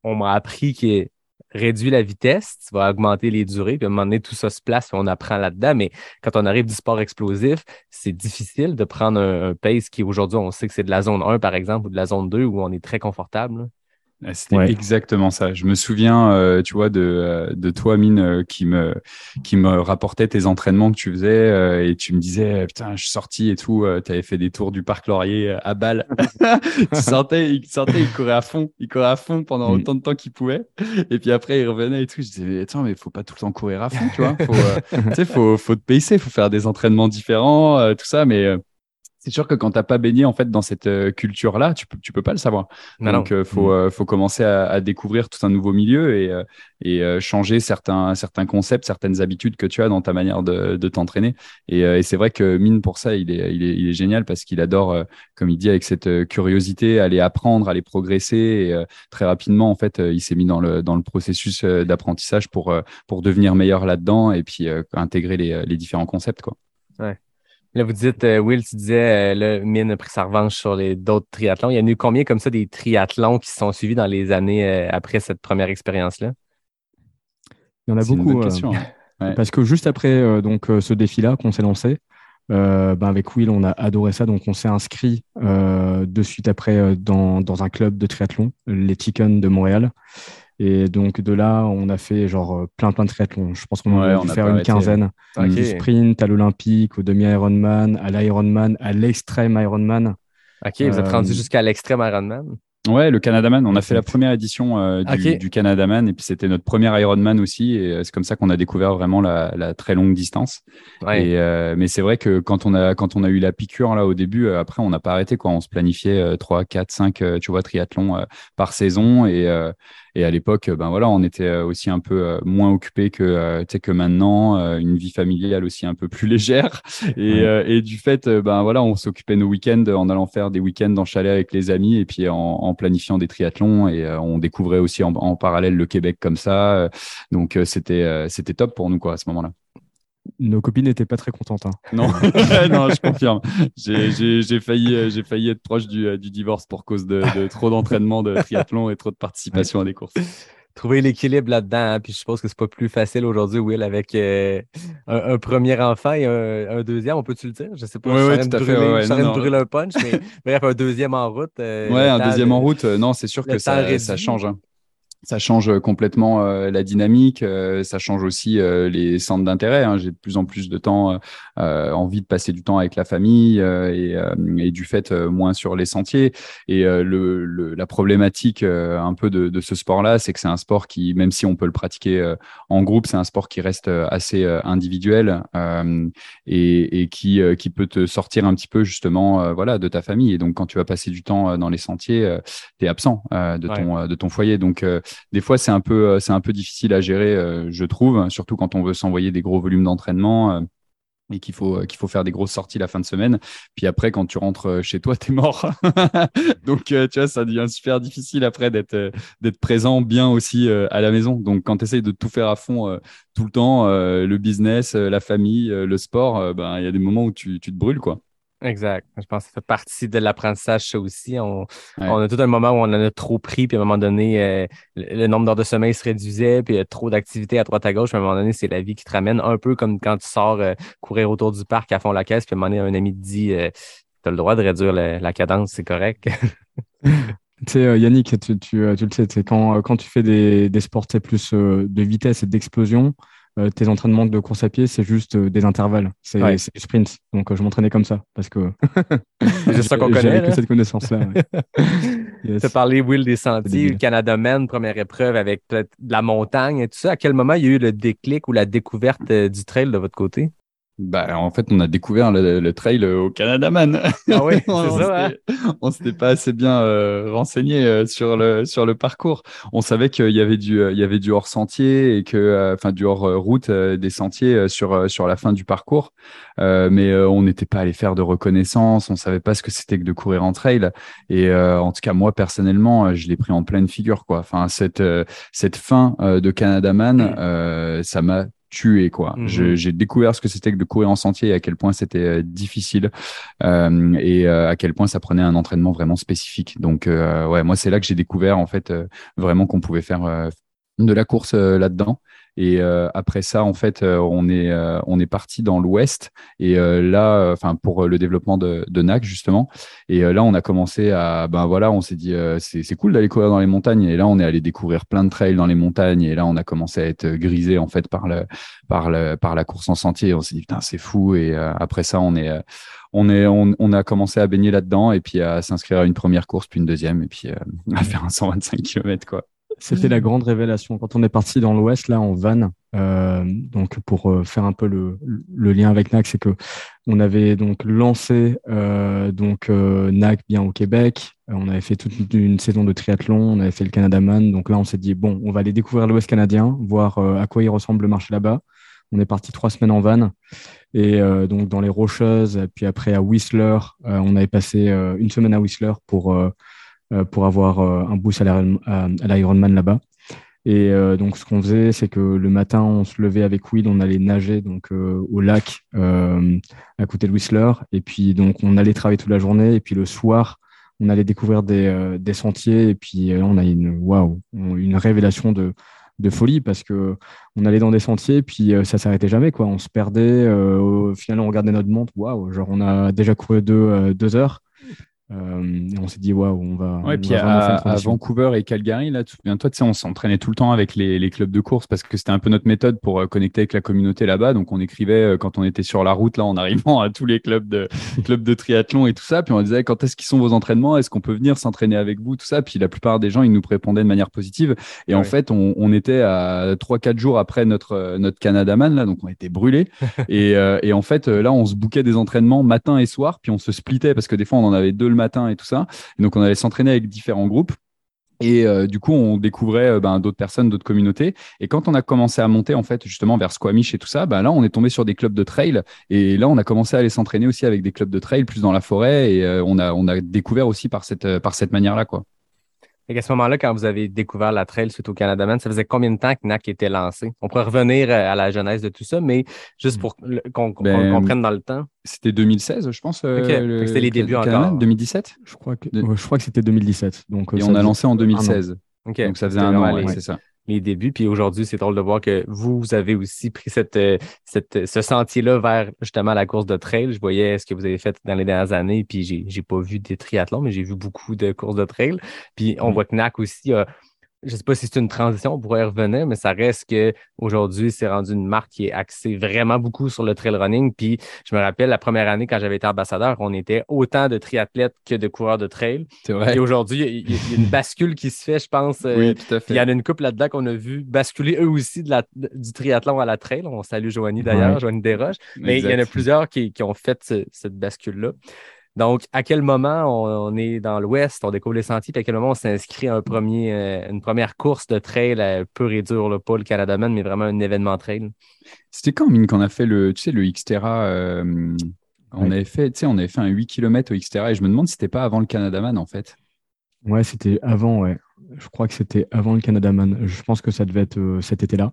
on m'a appris que réduit la vitesse, tu vas augmenter les durées, puis à un moment donné, tout ça se place, on apprend là-dedans. Mais quand on arrive du sport explosif, c'est difficile de prendre un, un pace qui aujourd'hui, on sait que c'est de la zone 1, par exemple, ou de la zone 2, où on est très confortable. Ah, C'était Ouais. exactement ça. Je me souviens, euh, tu vois, de, euh, de toi, Mine, euh, qui me, qui me rapportait tes entraînements que tu faisais euh, et tu me disais, putain, je suis sorti et tout, tu avais fait des tours du parc Laurier à balle. tu sentais, il sentais, il courait à fond, il courait à fond pendant Mm. autant de temps qu'il pouvait. Et puis après, il revenait et tout. Je disais, mais attends, mais faut pas tout le temps courir à fond, tu vois. Faut, tu sais, faut, faut te pacer, faut faire des entraînements différents, tout ça, mais c'est sûr que quand t'as pas baigné en fait dans cette euh, culture-là, tu peux, tu peux pas le savoir. Non, Donc, euh, faut, euh, faut commencer à, à découvrir tout un nouveau milieu et, euh, et changer certains, certains concepts, certaines habitudes que tu as dans ta manière de, de t'entraîner. Et, et c'est vrai que Mine, pour ça, il est, il est, il est génial parce qu'il adore, comme il dit, avec cette curiosité, aller apprendre, aller progresser. Et très rapidement, en fait, il s'est mis dans le, dans le processus d'apprentissage pour, pour devenir meilleur là-dedans et puis intégrer les, les différents concepts. Quoi. Là, vous dites, euh, Will, tu disais, euh, là, Mine a pris sa revanche sur les d'autres triathlons. Il y en a eu combien comme ça des triathlons qui se sont suivis dans les années euh, après cette première expérience-là? Il y en a beaucoup. euh, question. hein. Ouais. Parce que juste après euh, donc, euh, ce défi-là qu'on s'est lancé, euh, ben, avec Will, on a adoré ça. Donc, on s'est inscrit euh, de suite après euh, dans, dans un club de triathlon, les Chicken de Montréal. Et donc, de là, on a fait genre euh, plein, plein de triathlons. Je pense qu'on en Ouais, a on dû a faire une quinzaine. Ok. Du sprint à l'Olympique, au demi-Ironman, à l'Ironman, à l'extrême Ironman. OK, vous êtes Euh, rendu jusqu'à l'extrême Ironman? Ouais, le Canadaman. On a fait la première édition euh, du, Ok. du Canadaman et puis c'était notre premier Ironman aussi. Et euh, c'est comme ça qu'on a découvert vraiment la, la très longue distance. Ouais. Et, euh, mais c'est vrai que quand on a quand on a eu la piqûre là au début, euh, après on n'a pas arrêté quoi. On se planifiait euh, 3, 4, 5 euh, tu vois triathlons euh, par saison et euh, Et à l'époque, ben voilà, on était aussi un peu moins occupé que, que maintenant, une vie familiale aussi un peu plus légère. Et, et du fait, ben voilà, on s'occupait nos week-ends en allant faire des week-ends en chalet avec les amis et puis en, en planifiant des triathlons. Et on découvrait aussi en, en, parallèle le Québec comme ça. Donc c'était c'était top pour nous quoi à ce moment-là nos copines n'étaient pas très contentes. Hein. Non, non, je confirme. J'ai failli, euh, j'ai failli être proche du, euh, du, divorce pour cause de, de trop d'entraînement de triathlon et trop de participation à des courses. Trouver l'équilibre là-dedans, hein, puis je suppose que c'est pas plus facile aujourd'hui, Will, avec euh, un, premier enfant et un, deuxième, on peut-tu le dire? Je sais pas, oui, oui, tout à fait. Ouais, brûler un punch, mais bref, un deuxième en route. ouais, un deuxième en route, non, c'est sûr que ça, ça change. Hein ça change complètement euh, la dynamique, euh, ça change aussi euh, les centres d'intérêt. Hein. J'ai de plus en plus de temps, envie de passer du temps avec la famille et, et, du fait moins sur les sentiers. Et le, le, la problématique un peu de, de ce sport-là, c'est que c'est un sport qui, même si on peut le pratiquer en groupe, c'est un sport qui reste assez individuel et, et qui, qui peut te sortir un petit peu justement voilà de ta famille. Et donc quand tu vas passer du temps dans les sentiers, tu es absent de ton de ton foyer. Donc des fois, c'est un peu, euh, c'est un peu difficile à gérer, euh, je trouve, surtout quand on veut s'envoyer des gros volumes d'entraînement euh, et qu'il faut qu'il faut faire des grosses sorties la fin de semaine. Puis après, quand tu rentres chez toi, tu es mort. Donc, tu vois, ça devient super difficile après d'être d'être présent bien aussi à la maison. Donc, quand tu essayes de tout faire à fond tout le temps, le business, la famille, le sport, ben il y a des moments où tu, tu te brûles, quoi. Exact. Je pense que ça fait partie de l'apprentissage, ça aussi. On, on, a tout un moment où on en a trop pris, puis à un moment donné, euh, le, nombre d'heures de sommeil se réduisait, puis il y a trop d'activités à droite à gauche. Puis à un moment donné, c'est la vie qui te ramène, un peu comme quand tu sors euh, courir autour du parc à fond la caisse, puis à un moment donné, un ami te dit euh, Tu as le droit de réduire la, cadence, c'est correct. tu sais, Yannick, tu, tu, tu, le sais, quand, quand tu fais des, des sports plus de vitesse et d'explosion, euh, tes entraînements de course à pied, c'est juste euh, des intervalles, c'est des sprints. Donc, euh, je m'entraînais comme ça parce que ça qu'on connaît. que cette connaissance-là. Tu as parlé, Will, des sentiers, Canada Men, première épreuve avec de la montagne et tout ça. À quel moment il y a eu le déclic ou la découverte du trail de votre côté? Bah, en fait, on a découvert le, trail au Canada Man. Ah ça. On s'était pas assez bien euh, renseigné euh, sur le sur le parcours. On savait qu'il y avait du il y avait du hors sentier et que euh, enfin du hors route des sentiers sur sur la fin du parcours, mais on n'était pas allé faire de reconnaissance. On savait pas ce que c'était que de courir en trail. Et en tout cas, moi personnellement, je l'ai pris en pleine figure quoi. Enfin cette cette fin de Canada Man, ça m'a tué quoi. Mhm. J'ai découvert ce que c'était que de courir en sentier et à quel point c'était euh, difficile euh, et euh, à quel point ça prenait un entraînement vraiment spécifique. Donc ouais, moi c'est là que j'ai découvert en fait vraiment qu'on pouvait faire de la course là-dedans. Et euh, après ça, en fait, euh, on est euh, on est parti dans l'Ouest et là, enfin pour le développement de, de NAC justement. Et là, on a commencé à ben voilà, on s'est dit c'est cool d'aller courir dans les montagnes. Et là, on est allé découvrir plein de trails dans les montagnes. Et là, on a commencé à être grisé en fait par le par le par la course en sentier. On s'est dit putain c'est fou. Et après ça, on est on, est, on, a commencé à baigner là-dedans et puis à s'inscrire à une première course, puis une deuxième, et puis à faire un 125 km. Quoi. C'était la grande révélation. Quand on est parti dans l'Ouest, là, en van, euh, donc pour euh, faire un peu le, le lien avec NAC, c'est que on avait donc lancé euh, donc euh, NAC bien au Québec. On avait fait toute une saison de triathlon. On avait fait le Canada Man. Donc là, on s'est dit bon, on va aller découvrir l'Ouest canadien, voir à quoi il ressemble le marché là-bas. On est parti trois semaines en van et donc dans les Rocheuses, puis après à Whistler, on avait passé une semaine à Whistler pour euh, pour avoir euh, un boost à l'Ironman là-bas. Et euh, donc, ce qu'on faisait, c'est que le matin, on se levait avec Will, on allait nager donc au lac à côté de Whistler. Et puis, donc, on allait travailler toute la journée. Et puis, le soir, on allait découvrir des, sentiers. Et puis, on a une une révélation de, folie parce que on allait dans des sentiers. Puis, ça s'arrêtait jamais. Quoi. On se perdait. au final, on regardait notre montre. Waouh, genre, on a déjà couru deux heures. Euh, on s'est dit, waouh, on va. Ouais, puis à, Vancouver et Calgary, là, tu toi, tu sais, on s'entraînait tout le temps avec les, les, clubs de course parce que c'était un peu notre méthode pour euh, connecter avec la communauté là-bas. Donc, on écrivait euh, quand on était sur la route, là, en arrivant à tous les clubs de, clubs de triathlon et tout ça. Puis on disait, quand est-ce qu'ils sont vos entraînements? Est-ce qu'on peut venir s'entraîner avec vous? Tout ça. Puis la plupart des gens, ils nous répondaient de manière positive. Et en fait, on, on était à 3-4 jours après notre, notre Canadaman, là, donc on était brûlés. et, et en fait, là, on se bouquait des entraînements matin et soir. Puis on se splittait parce que des fois, on en avait deux le matin et tout ça. donc, on allait s'entraîner avec différents groupes. Et euh, du coup, on découvrait euh, ben, d'autres personnes, d'autres communautés. Et quand on a commencé à monter, en fait, justement vers Squamish et tout ça, ben, là, on est tombé sur des clubs de trail. Et là, on a commencé à aller s'entraîner aussi avec des clubs de trail, plus dans la forêt. Et euh, on, a, on a découvert aussi par cette, par cette manière-là, quoi. Et à ce moment-là, quand vous avez découvert la trail suite au Canada Man, ça faisait combien de temps que NAC était lancé? On pourrait revenir euh, à la genèse de tout ça, mais juste pour le- qu'on Ben, comprenne dans le temps. C'était 2016, je pense. euh, le- c'était les débuts Canada, encore. 2017. Je crois que, je crois que c'était 2017. Donc, euh, Et on a lancé en un an. 2016. OK. Donc ça faisait un an, ouais, c'est ça. Les débuts. Puis aujourd'hui, c'est drôle de voir que vous, vous avez aussi pris cette, euh, cette, ce sentier-là vers justement la course de trail. Je voyais ce que vous avez fait dans les dernières années, puis j'ai, j'ai pas vu des triathlons, mais j'ai vu beaucoup de courses de trail. Puis on Mhm. voit que NAC aussi a, je sais pas si c'est une transition, on pourrait y revenir, mais ça reste que aujourd'hui, c'est rendu une marque qui est axée vraiment beaucoup sur le trail running. Puis je me rappelle la première année quand j'avais été ambassadeur, on était autant de triathlètes que de coureurs de trail. Vrai. Et aujourd'hui, il y a- y, une bascule qui se fait, je pense. euh, Oui, tout à puis il y fait. en a une couple là-dedans qu'on a vu basculer eux aussi de la, du triathlon à la trail. On salue Joanie d'ailleurs, Ouais. Joanie Desroches. Mais il y en a plusieurs qui, qui ont fait ce- cette bascule-là. Donc, à quel moment on, on est dans l'Ouest, on découvre les sentiers, puis à quel moment on s'inscrit à un premier, euh, une première course de trail euh, pur et dur, là, pas le Canada Man, mais vraiment un événement trail? C'était quand, mine, qu'on a fait le, tu sais, le Xterra euh, On Ouais. avait fait, tu sais, on avait fait un 8 km au Xterra et je me demande si c'était pas avant le Canada Man en fait. Ouais, c'était avant, ouais. Je crois que c'était avant le Canada Man. Je pense que ça devait être euh, cet été-là.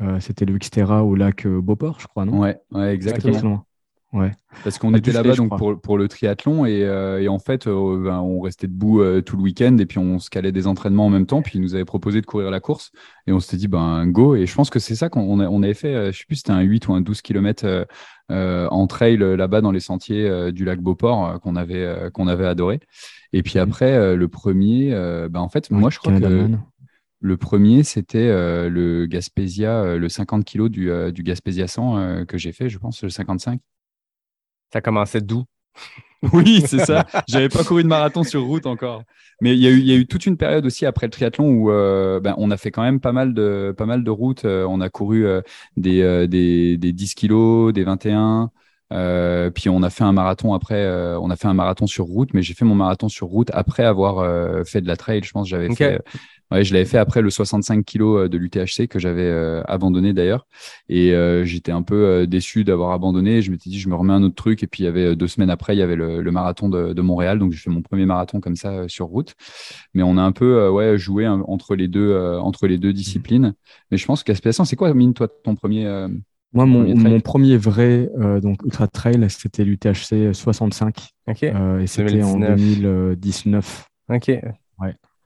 Euh, c'était le Xterra au lac euh, Beauport, je crois, non? Ouais, ouais, exactement. Ouais. Parce qu'on était là-bas donc pour, pour le triathlon et, euh, et en fait euh, ben, on restait debout euh, tout le week-end et puis on se calait des entraînements en même temps puis ils nous avaient proposé de courir la course et on s'était dit ben go. Et je pense que c'est ça qu'on on avait fait je sais plus c'était un 8 ou un 12 km en trail là-bas dans les sentiers du lac Beauport qu'on avait qu'on avait adoré. Et puis après le premier ben, en fait moi je crois que le premier c'était euh, le Gaspésia euh, le 50 kg du, euh, du Gaspésia 100 euh, que j'ai fait je pense le 55 Ça commençait d'où? Oui, c'est ça. J'avais pas couru de marathon sur route encore. Mais il y, a eu, il y a eu toute une période aussi après le triathlon où euh, ben, on a fait quand même pas mal de, pas mal de routes. Euh, on a couru euh, des, des, des 10 kilos, des 21. Euh, puis on a fait un marathon après. on a fait un marathon sur route, mais j'ai fait mon marathon sur route après avoir fait de la trail. Je pense que j'avais fait. Euh, Ouais, je l'avais fait après le 65 kilos de l'UTHC que j'avais euh, abandonné d'ailleurs. Et euh, j'étais un peu euh, déçu d'avoir abandonné. Je m'étais dit, je me remets un autre truc. Et puis, il y avait euh, deux semaines après, il y avait le, le marathon de, de Montréal. Donc, j'ai fait mon premier marathon comme ça euh, sur route. Mais on a un peu euh, ouais, joué hein, entre, les deux, euh, entre les deux disciplines. Mais je pense qu'Aspiration, c'est quoi, Mine, toi, ton premier euh, Moi, mon, Premier mon premier vrai euh, donc ultra trail, c'était l'UTHC 65 OK. euh, et c'était en 2019. 2019. OK.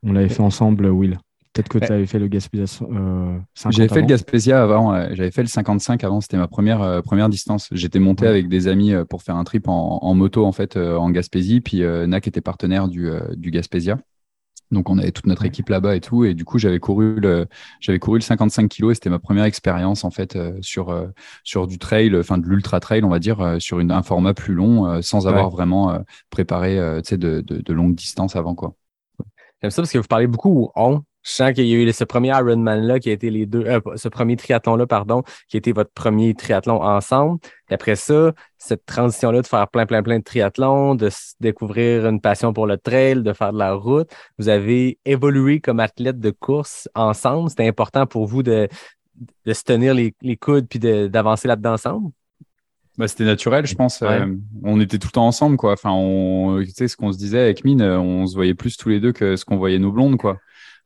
On l'avait fait ensemble, Will. Peut-être que tu avais fait le Gaspésia euh, 50 J'avais fait le. Gaspésia avant, j'avais fait le 55 avant, c'était ma première euh, première distance. J'étais monté Ouais. avec des amis euh, pour faire un trip en, en moto en fait euh, en Gaspésie, puis NAC était partenaire du du Gaspésia. Donc on avait toute notre équipe là-bas et tout, et du coup j'avais couru le j'avais couru le 55 kilos et c'était ma première expérience en fait sur sur du trail, enfin de l'ultra trail on va dire, sur une, un format plus long, sans avoir Ouais. vraiment préparé de, de de longues distances avant quoi. J'aime ça parce que vous parlez beaucoup on. Je sens qu'il y a eu ce premier Ironman-là qui a été les deux, euh, ce premier triathlon-là, pardon, qui a été votre premier triathlon ensemble. Et après ça, cette transition-là de faire plein, plein, plein de triathlons, de découvrir une passion pour le trail, de faire de la route, vous avez évolué comme athlète de course ensemble. C'était important pour vous de, de se tenir les, coudes puis d'avancer là-dedans ensemble? Bah, c'était naturel, je pense. Ouais. Euh, on était tout le temps ensemble, quoi. Enfin, on, tu sais, ce qu'on se disait avec Mine, euh, on se voyait plus tous les deux que ce qu'on voyait nos blondes, quoi.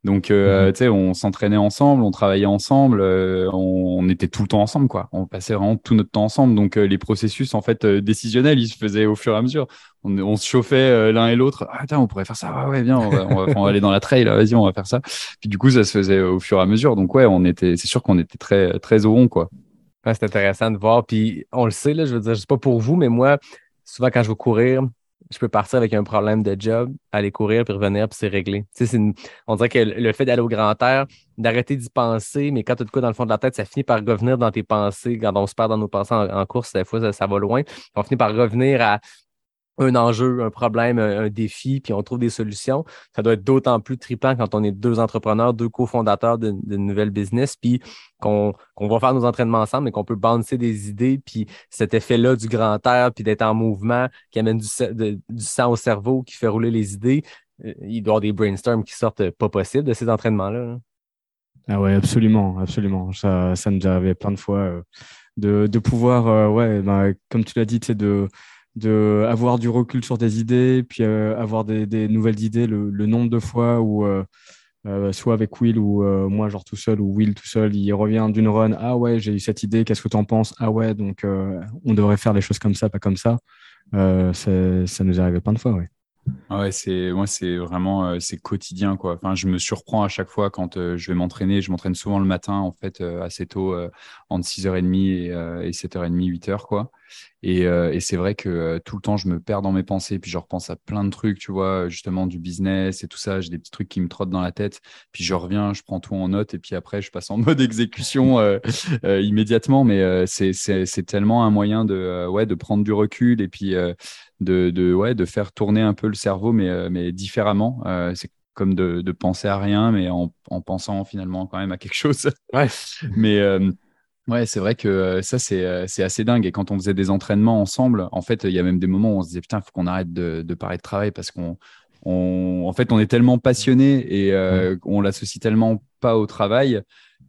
Donc, euh, Mhm. tu sais, on s'entraînait ensemble, on travaillait ensemble, euh, on, on était tout le temps ensemble, quoi. On passait vraiment tout notre temps ensemble. Donc, euh, les processus, en fait, euh, décisionnels, ils se faisaient au fur et à mesure. On, on se chauffait l'un et l'autre. Ah, attends, on pourrait faire ça. Ouais, ouais, viens, on va, on va- on va aller dans la trail. là, Vas-y, on va faire ça. Puis, du coup, ça se faisait au fur et à mesure. Donc, ouais, on était, c'est sûr qu'on était très, très au rond, quoi. Ouais, c'est intéressant de voir. Puis on le sait, là, je veux dire, je sais pas pour vous, mais moi, souvent quand je vais courir, je peux partir avec un problème de job, aller courir, puis revenir, puis c'est réglé. C'est on dirait que le fait d'aller au grand air, d'arrêter d'y penser, mais quand tu de quoi dans le fond de la tête, ça finit par revenir dans tes pensées. Quand on se perd dans nos pensées en, en course, des fois, ça, ça va loin. On finit par revenir à un enjeu, un problème, un, défi, puis on trouve des solutions. Ça doit être d'autant plus trippant quand on est deux entrepreneurs, deux cofondateurs d'une d'une nouvelle business, puis qu'on va faire nos entraînements ensemble, mais qu'on peut bouncer des idées, puis cet effet-là du grand air, puis d'être en mouvement, qui amène du, sa- de- du sang au cerveau, qui fait rouler les idées. il doit y avoir des brainstorms qui sortent pas possibles de ces entraînements-là. Ah ouais, absolument, absolument. Ça, ça nous arrivait plein de fois euh, de, de, pouvoir, euh, ouais, bah, comme tu l'as dit, de, de avoir du recul sur des idées, puis euh, avoir des, nouvelles idées, le, nombre de fois où, soit avec Will ou moi, genre tout seul, ou Will tout seul, il revient d'une run, ah ouais, j'ai eu cette idée, qu'est-ce que tu en penses? Ah ouais, donc on devrait faire les choses comme ça, pas comme ça. ça nous arrivait plein de fois, ouais. Ouais, c'est moi c'est vraiment euh, c'est quotidien quoi. Enfin, je me surprends à chaque fois quand euh, je vais m'entraîner. Je m'entraîne souvent le matin en fait euh, assez tôt entre 6h30 et, et 7h30, 8h quoi. Et, et c'est vrai que tout le temps je me perds dans mes pensées puis je repense à plein de trucs, tu vois, justement du business et tout ça. J'ai des petits trucs qui me trottent dans la tête. Puis je reviens, je prends tout en note et puis après je passe en mode exécution immédiatement. Mais c'est c'est tellement un moyen de ouais de prendre du recul et puis de, de, ouais, de faire tourner un peu le cerveau, mais, euh, mais différemment. Euh, c'est comme de, de, penser à rien, mais en, en, pensant finalement quand même à quelque chose. Ouais. mais euh, ouais, c'est vrai que ça, c'est assez dingue. Et quand on faisait des entraînements ensemble, en fait, il y a même des moments où on se disait, putain, il faut qu'on arrête de, de, parler de travail parce qu'on. On, en fait, on est tellement passionné et on l'associe tellement pas au travail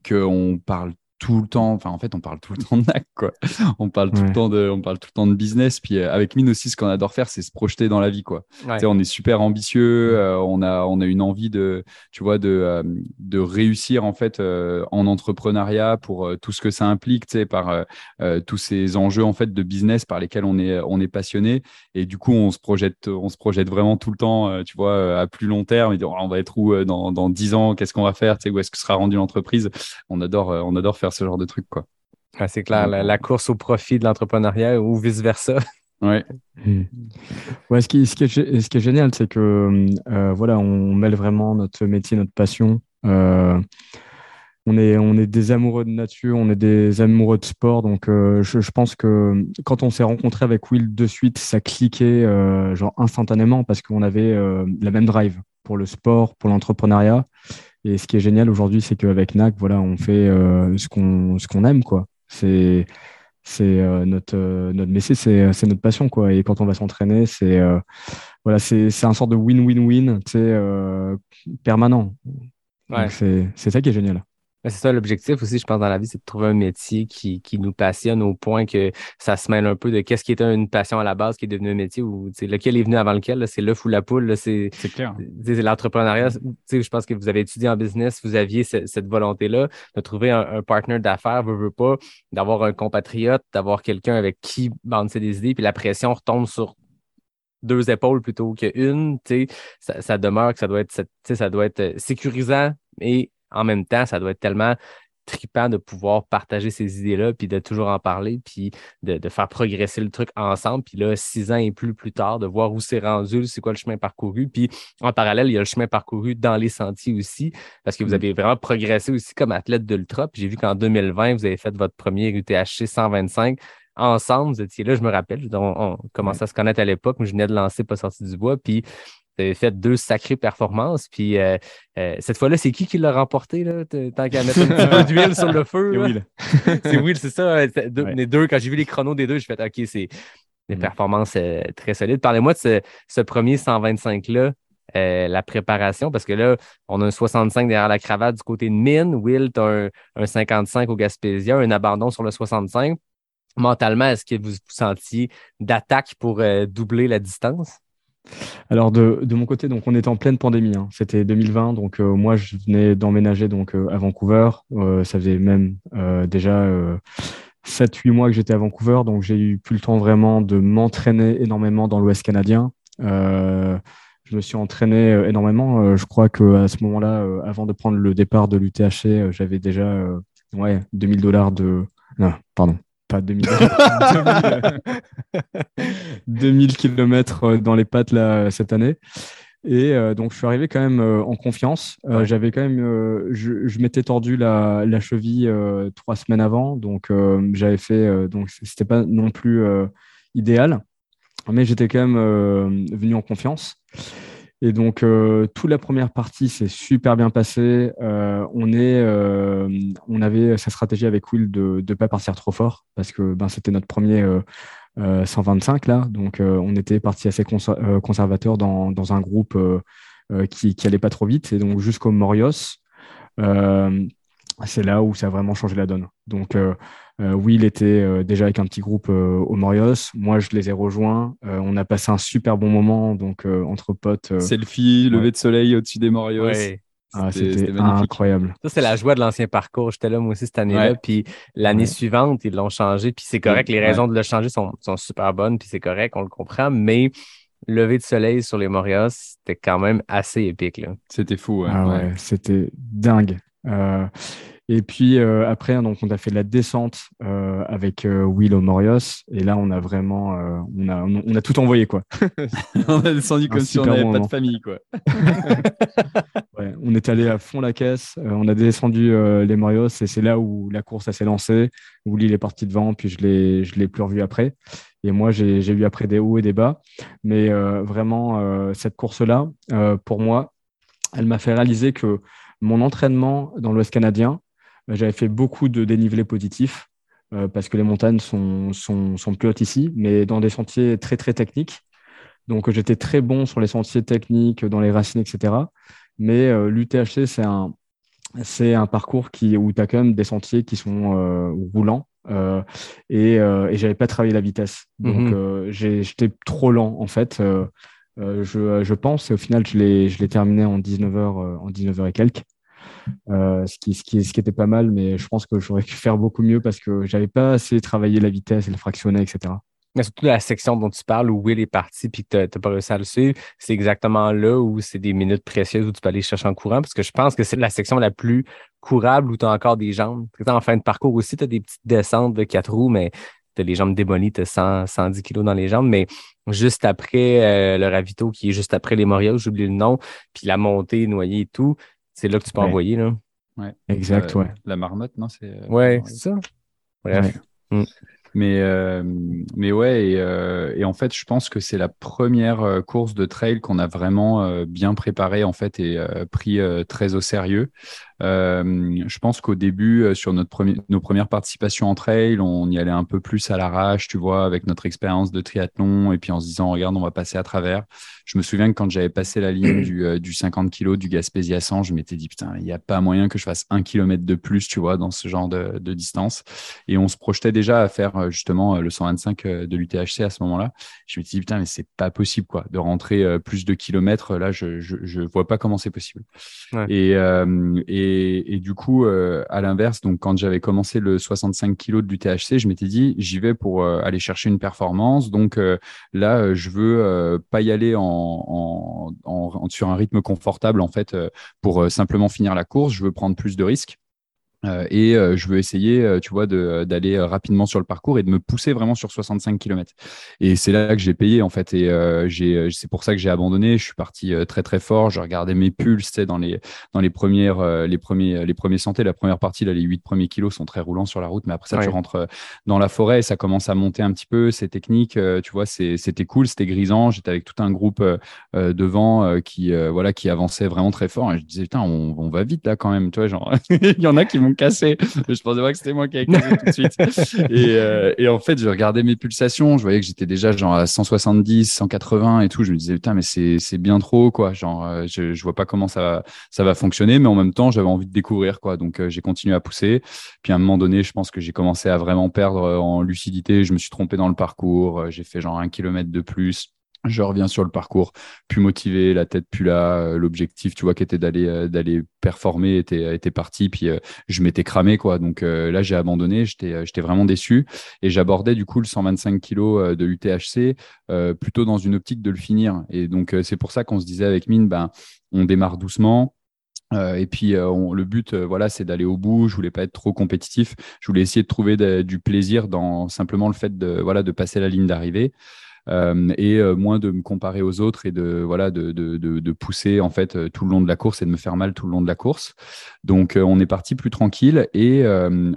qu'on parle tout le temps, enfin en fait on parle tout le temps de NAC quoi. On parle tout le temps de, on parle tout le temps de business. Puis euh, avec Mine aussi, ce qu'on adore faire, c'est se projeter dans la vie quoi. on est super ambitieux, euh, on a, on a une envie de, tu vois, de, euh, de réussir en fait en entrepreneuriat pour tout ce que ça implique, tu sais, par tous ces enjeux en fait de business par lesquels on est, on est passionné. Et du coup, on se projette, on se projette vraiment tout le temps, tu vois, à plus long terme. Et on va être où dans, dans 10 ans? Qu'est-ce qu'on va faire? Tu sais, où est-ce que sera rendue l'entreprise? On adore, on adore faire ce genre de trucs, quoi. c'est clair, la, course au profit de l'entrepreneuriat ou vice-versa. Ouais. Hmm. ouais ce, qui, ce, qui est, ce qui est génial, c'est que euh, voilà, on mêle vraiment notre métier, notre passion. Euh, on, est, on est des amoureux de nature, on est des amoureux de sport. Donc, euh, je, je, pense que quand on s'est rencontré avec Will de suite, ça cliquait genre instantanément parce qu'on avait la même drive pour le sport, pour l'entrepreneuriat. Et ce qui est génial aujourd'hui, c'est qu'avec NAC, voilà, on fait euh, ce qu'on ce qu'on aime, quoi. C'est c'est euh, notre euh, notre métier, c'est c'est notre passion, quoi. Et quand on va s'entraîner, c'est voilà, c'est c'est un sort de win-win-win, tu sais, permanent. Ouais. C'est c'est ça qui est génial. C'est ça l'objectif aussi, je pense, dans la vie, c'est de trouver un métier qui, qui, nous passionne au point que ça se mêle un peu de qu'est-ce qui était une passion à la base, qui est devenu un métier, ou lequel est venu avant lequel, c'est l'œuf ou la poule. C'est. L'entrepreneuriat, je pense que vous avez étudié en business, vous aviez cette, volonté-là de trouver un, un partenaire d'affaires, veut, veut pas, d'avoir un compatriote, d'avoir quelqu'un avec qui balancer des idées, puis la pression retombe sur deux épaules plutôt qu'une, ça, ça demeure que ça doit être, ça doit être euh, sécurisant et en même temps, ça doit être tellement trippant de pouvoir partager ces idées-là, puis de toujours en parler, puis de, faire progresser le truc ensemble. Puis là, six ans et plus plus tard, de voir où c'est rendu, c'est quoi le chemin parcouru. Puis en parallèle, il y a le chemin parcouru dans les sentiers aussi, parce que vous mm. avez vraiment progressé aussi comme athlète d'ultra. Puis j'ai vu qu'en 2020, vous avez fait votre premier UTHC 125 ensemble. Vous étiez là, je me rappelle, on, commençait à se connaître à l'époque, mais je venais de lancer Pas sorti du bois. Puis tu avais fait deux sacrées performances. Puis euh, euh, cette fois-là, c'est qui qui l'a remporté, là, tant qu'à mettre un petit peu d'huile sur le feu? C'est Will, c'est ça. Les deux, quand j'ai vu les chronos des deux, j'ai fait OK, c'est des mm. performances euh, très solides. Parlez-moi de ce, premier 125-là. la préparation, parce que là, on a un 65 derrière la cravate du côté de Mine. Will, tu as un, 55 au Gaspésia, un abandon sur le 65. Mentalement, est-ce que vous vous sentiez d'attaque pour doubler la distance? Alors de, mon côté, donc on était en pleine pandémie. Hein. C'était 2020, donc euh, moi je venais d'emménager donc euh, à Vancouver. Euh, ça faisait même déjà 7-8 mois que j'étais à Vancouver, donc j'ai eu plus le temps vraiment de m'entraîner énormément dans l'Ouest canadien. je me suis entraîné énormément. je crois que à ce moment-là, avant de prendre le départ de l'UTHC, j'avais déjà ouais 2000 dollars de non, pardon, pas 2000, 2000 km dans les pattes là, cette année. Et euh, donc, je suis arrivé quand même euh, en confiance. Euh, j'avais quand même, je, m'étais tordu la, la cheville trois semaines avant, donc j'avais fait, donc c'était pas non plus idéal, mais j'étais quand même venu en confiance. Et donc, euh, toute la première partie s'est super bien passée. Euh, on, est, euh, on avait sa stratégie avec Will de ne pas partir trop fort parce que ben, c'était notre premier 125 là. Donc, on était parti assez conservateur dans, dans, un groupe qui, qui allait pas trop vite. Et donc, jusqu'au Morios, c'est là où ça a vraiment changé la donne. Donc, euh, euh, oui, il était euh, déjà avec un petit groupe euh, au Morios. Moi, je les ai rejoints. Euh, on a passé un super bon moment, donc euh, entre potes. euh, Selfie, lever ouais. de soleil au-dessus des Morios. Ouais. ah, C'était- incroyable. Ça, c'est la joie de l'ancien parcours. J'étais là, moi aussi, cette année-là. Ouais. Puis l'année Ouais. suivante, ils l'ont changé. Puis c'est correct. Les Ouais. raisons de le changer sont, sont super bonnes. Puis c'est correct, on le comprend. Mais lever de soleil sur les Morios, c'était quand même assez épique. Là. C'était fou. ouais. Ah Ouais. ouais, c'était dingue. Euh, et puis euh, après, donc on a fait la descente euh, avec euh, Will et là on a vraiment, euh, on a, on a tout envoyé quoi. on a descendu comme si on n'avait pas de famille. Quoi. Ouais, on est allé à fond la caisse, on a descendu les Morios, et c'est là où la course s'est lancée. Will il est parti devant, puis je l'ai, je l'ai plus revu après. Et moi j'ai, eu après des hauts et des bas, mais vraiment cette course-là, pour moi, elle m'a fait réaliser que mon entraînement dans l'Ouest canadien, j'avais fait beaucoup de dénivelés positifs euh, parce que les montagnes sont, sont, sont plus hautes ici, mais dans des sentiers très très techniques. Donc j'étais très bon sur les sentiers techniques, dans les racines, etc. Mais euh, l'UTHC, c'est un, c'est un parcours qui, où tu as quand même des sentiers qui sont euh, roulants. euh, et et j'avais pas travaillé la vitesse. Donc Mhm. euh, j'ai- j'étais trop lent en fait. Je, je pense, et au final, je l'ai, je l'ai terminé en 19h, euh, en 19h et quelques. Euh, ce, qui, ce, qui, ce qui était pas mal, mais je pense que j'aurais pu faire beaucoup mieux parce que j'avais pas assez travaillé la vitesse et le fractionné, etc. Mais surtout la section dont tu parles où Will est parti puis que tu n'as pas réussi à le suivre, c'est exactement là où c'est des minutes précieuses où tu peux aller chercher en courant parce que je pense que c'est la section la plus courable où tu as encore des jambes. En fin de parcours aussi, tu as des petites descentes de quatre roues, mais tu as les jambes démolies, tu as 100, 110 kilos dans les jambes. Mais juste après euh, le ravito qui est juste après les Morios, j'oublie le nom, puis la montée, noyée et tout, c'est là que tu peux Ouais. envoyer. Là. Ouais. Exact, Euh, ouais. La marmotte, non c'est, euh, Ouais, c'est ça. Bref. Mais, euh, mais ouais, et, euh, et en fait, je pense que c'est la première course de trail qu'on a vraiment euh, bien préparée en fait et euh, pris euh, très au sérieux. Euh, je pense qu'au début, euh, sur notre nos premières participations en trail, on y allait un peu plus à l'arrache, tu vois, avec notre expérience de triathlon, et puis en se disant, regarde, on va passer à travers. Je me souviens que quand j'avais passé la ligne du, euh, du 50 kg du Gaspésie à 100, je m'étais dit, putain, il n'y a pas moyen que je fasse un kilomètre de plus, tu vois, dans ce genre de, de distance. Et on se projetait déjà à faire euh, justement euh, le 125 euh, de l'UTHC à ce moment-là. Je me suis dit, putain, mais c'est pas possible, quoi, de rentrer euh, plus de kilomètres. Là, je, je, je vois pas comment c'est possible. Ouais. Et, euh, et, et du coup, euh, à l'inverse, quand j'avais commencé le 65 kg de l'UTHC, je m'étais dit, j'y vais pour euh, aller chercher une performance. Donc euh, là, je veux pas y aller sur un rythme confortable, en fait, pour simplement finir la course. Je veux prendre plus de risques. Euh, et euh, je veux essayer, euh, tu vois, d'aller rapidement sur le parcours et de me pousser vraiment sur 65 km. Et c'est là que j'ai payé en fait. Et euh, c'est pour ça que j'ai abandonné. Je suis parti très très fort. Je regardais mes pulses, tu sais, dans les dans les premières les premiers les premiers santé. La première partie, là, les huit premiers kilos sont très roulants sur la route, mais après ça, tu rentres dans la forêt et ça commence à monter un petit peu. C'est technique, tu vois, c'était cool, c'était grisant. J'étais avec tout un groupe euh, devant euh, qui voilà qui avançait vraiment très fort. Et je disais putain, on, on va vite là quand même, tu vois, genre il y en a qui cassé. Je pensais pas que c'était moi qui avais cassé tout de suite. Et, euh, et en fait, je regardais mes pulsations, je voyais que j'étais déjà genre à 170, 180 et tout. Je me disais putain, mais c'est bien trop quoi. Genre, euh, je je vois pas comment ça ça va fonctionner, mais en même temps, j'avais envie de découvrir quoi. Donc euh, j'ai continué à pousser. Puis à un moment donné, je pense que j'ai commencé à vraiment perdre euh, en lucidité. Je me suis trompé dans le parcours. J'ai fait genre un kilomètre de plus. Je reviens sur le parcours, plus motivé, la tête plus là. Euh, L'objectif, tu vois, qui était d'aller euh, d'aller performer, était était parti. Puis euh, je m'étais cramé quoi. Donc euh, là, j'ai abandonné. J'étais euh, j'étais vraiment déçu et j'abordais du coup le 125 kilos euh, de l'UTHC euh, plutôt dans une optique de le finir. Et donc euh, c'est pour ça qu'on se disait avec Mine, ben on démarre doucement. Euh, et puis euh, le but, euh, voilà, c'est d'aller au bout. Je voulais pas être trop compétitif. Je voulais essayer de trouver du plaisir dans simplement le fait de voilà de passer la ligne d'arrivée. Euh, et euh, moins de me comparer aux autres et de voilà de, de, de, de pousser en fait euh, tout le long de la course et de me faire mal tout le long de la course. Donc on est parti plus tranquille et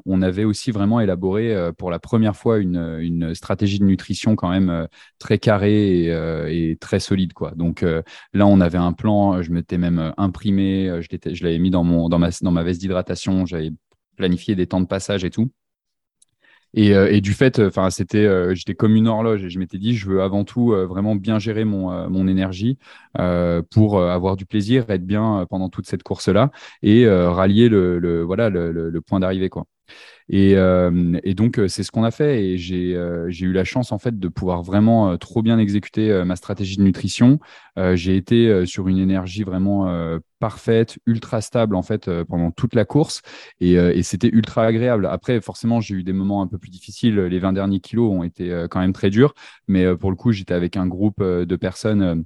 on avait aussi vraiment élaboré pour la première fois une, une stratégie de nutrition quand même très carrée et, et très solide quoi. Donc là on avait un plan, je m'étais même imprimé, je l'avais mis dans mon dans ma dans ma veste d'hydratation, j'avais planifié des temps de passage et tout. Et, euh, et, du fait, enfin, c'était, euh, j'étais comme une horloge et je m'étais dit, je veux avant tout euh, vraiment bien gérer mon, mon énergie pour avoir du plaisir, être bien pendant toute cette course-là et rallier le, voilà le, le, le point d'arrivée, quoi. Et, euh, et donc, c'est ce qu'on a fait. Et j'ai euh, eu la chance, en fait, de pouvoir vraiment euh, trop bien exécuter ma stratégie de nutrition. j'ai été sur une énergie vraiment parfaite, ultra stable, en fait, pendant toute la course. Et, et c'était ultra agréable. Après, forcément, j'ai eu des moments un peu plus difficiles. Les 20 derniers kilos ont été quand même très durs. Mais pour le coup, j'étais avec un groupe de personnes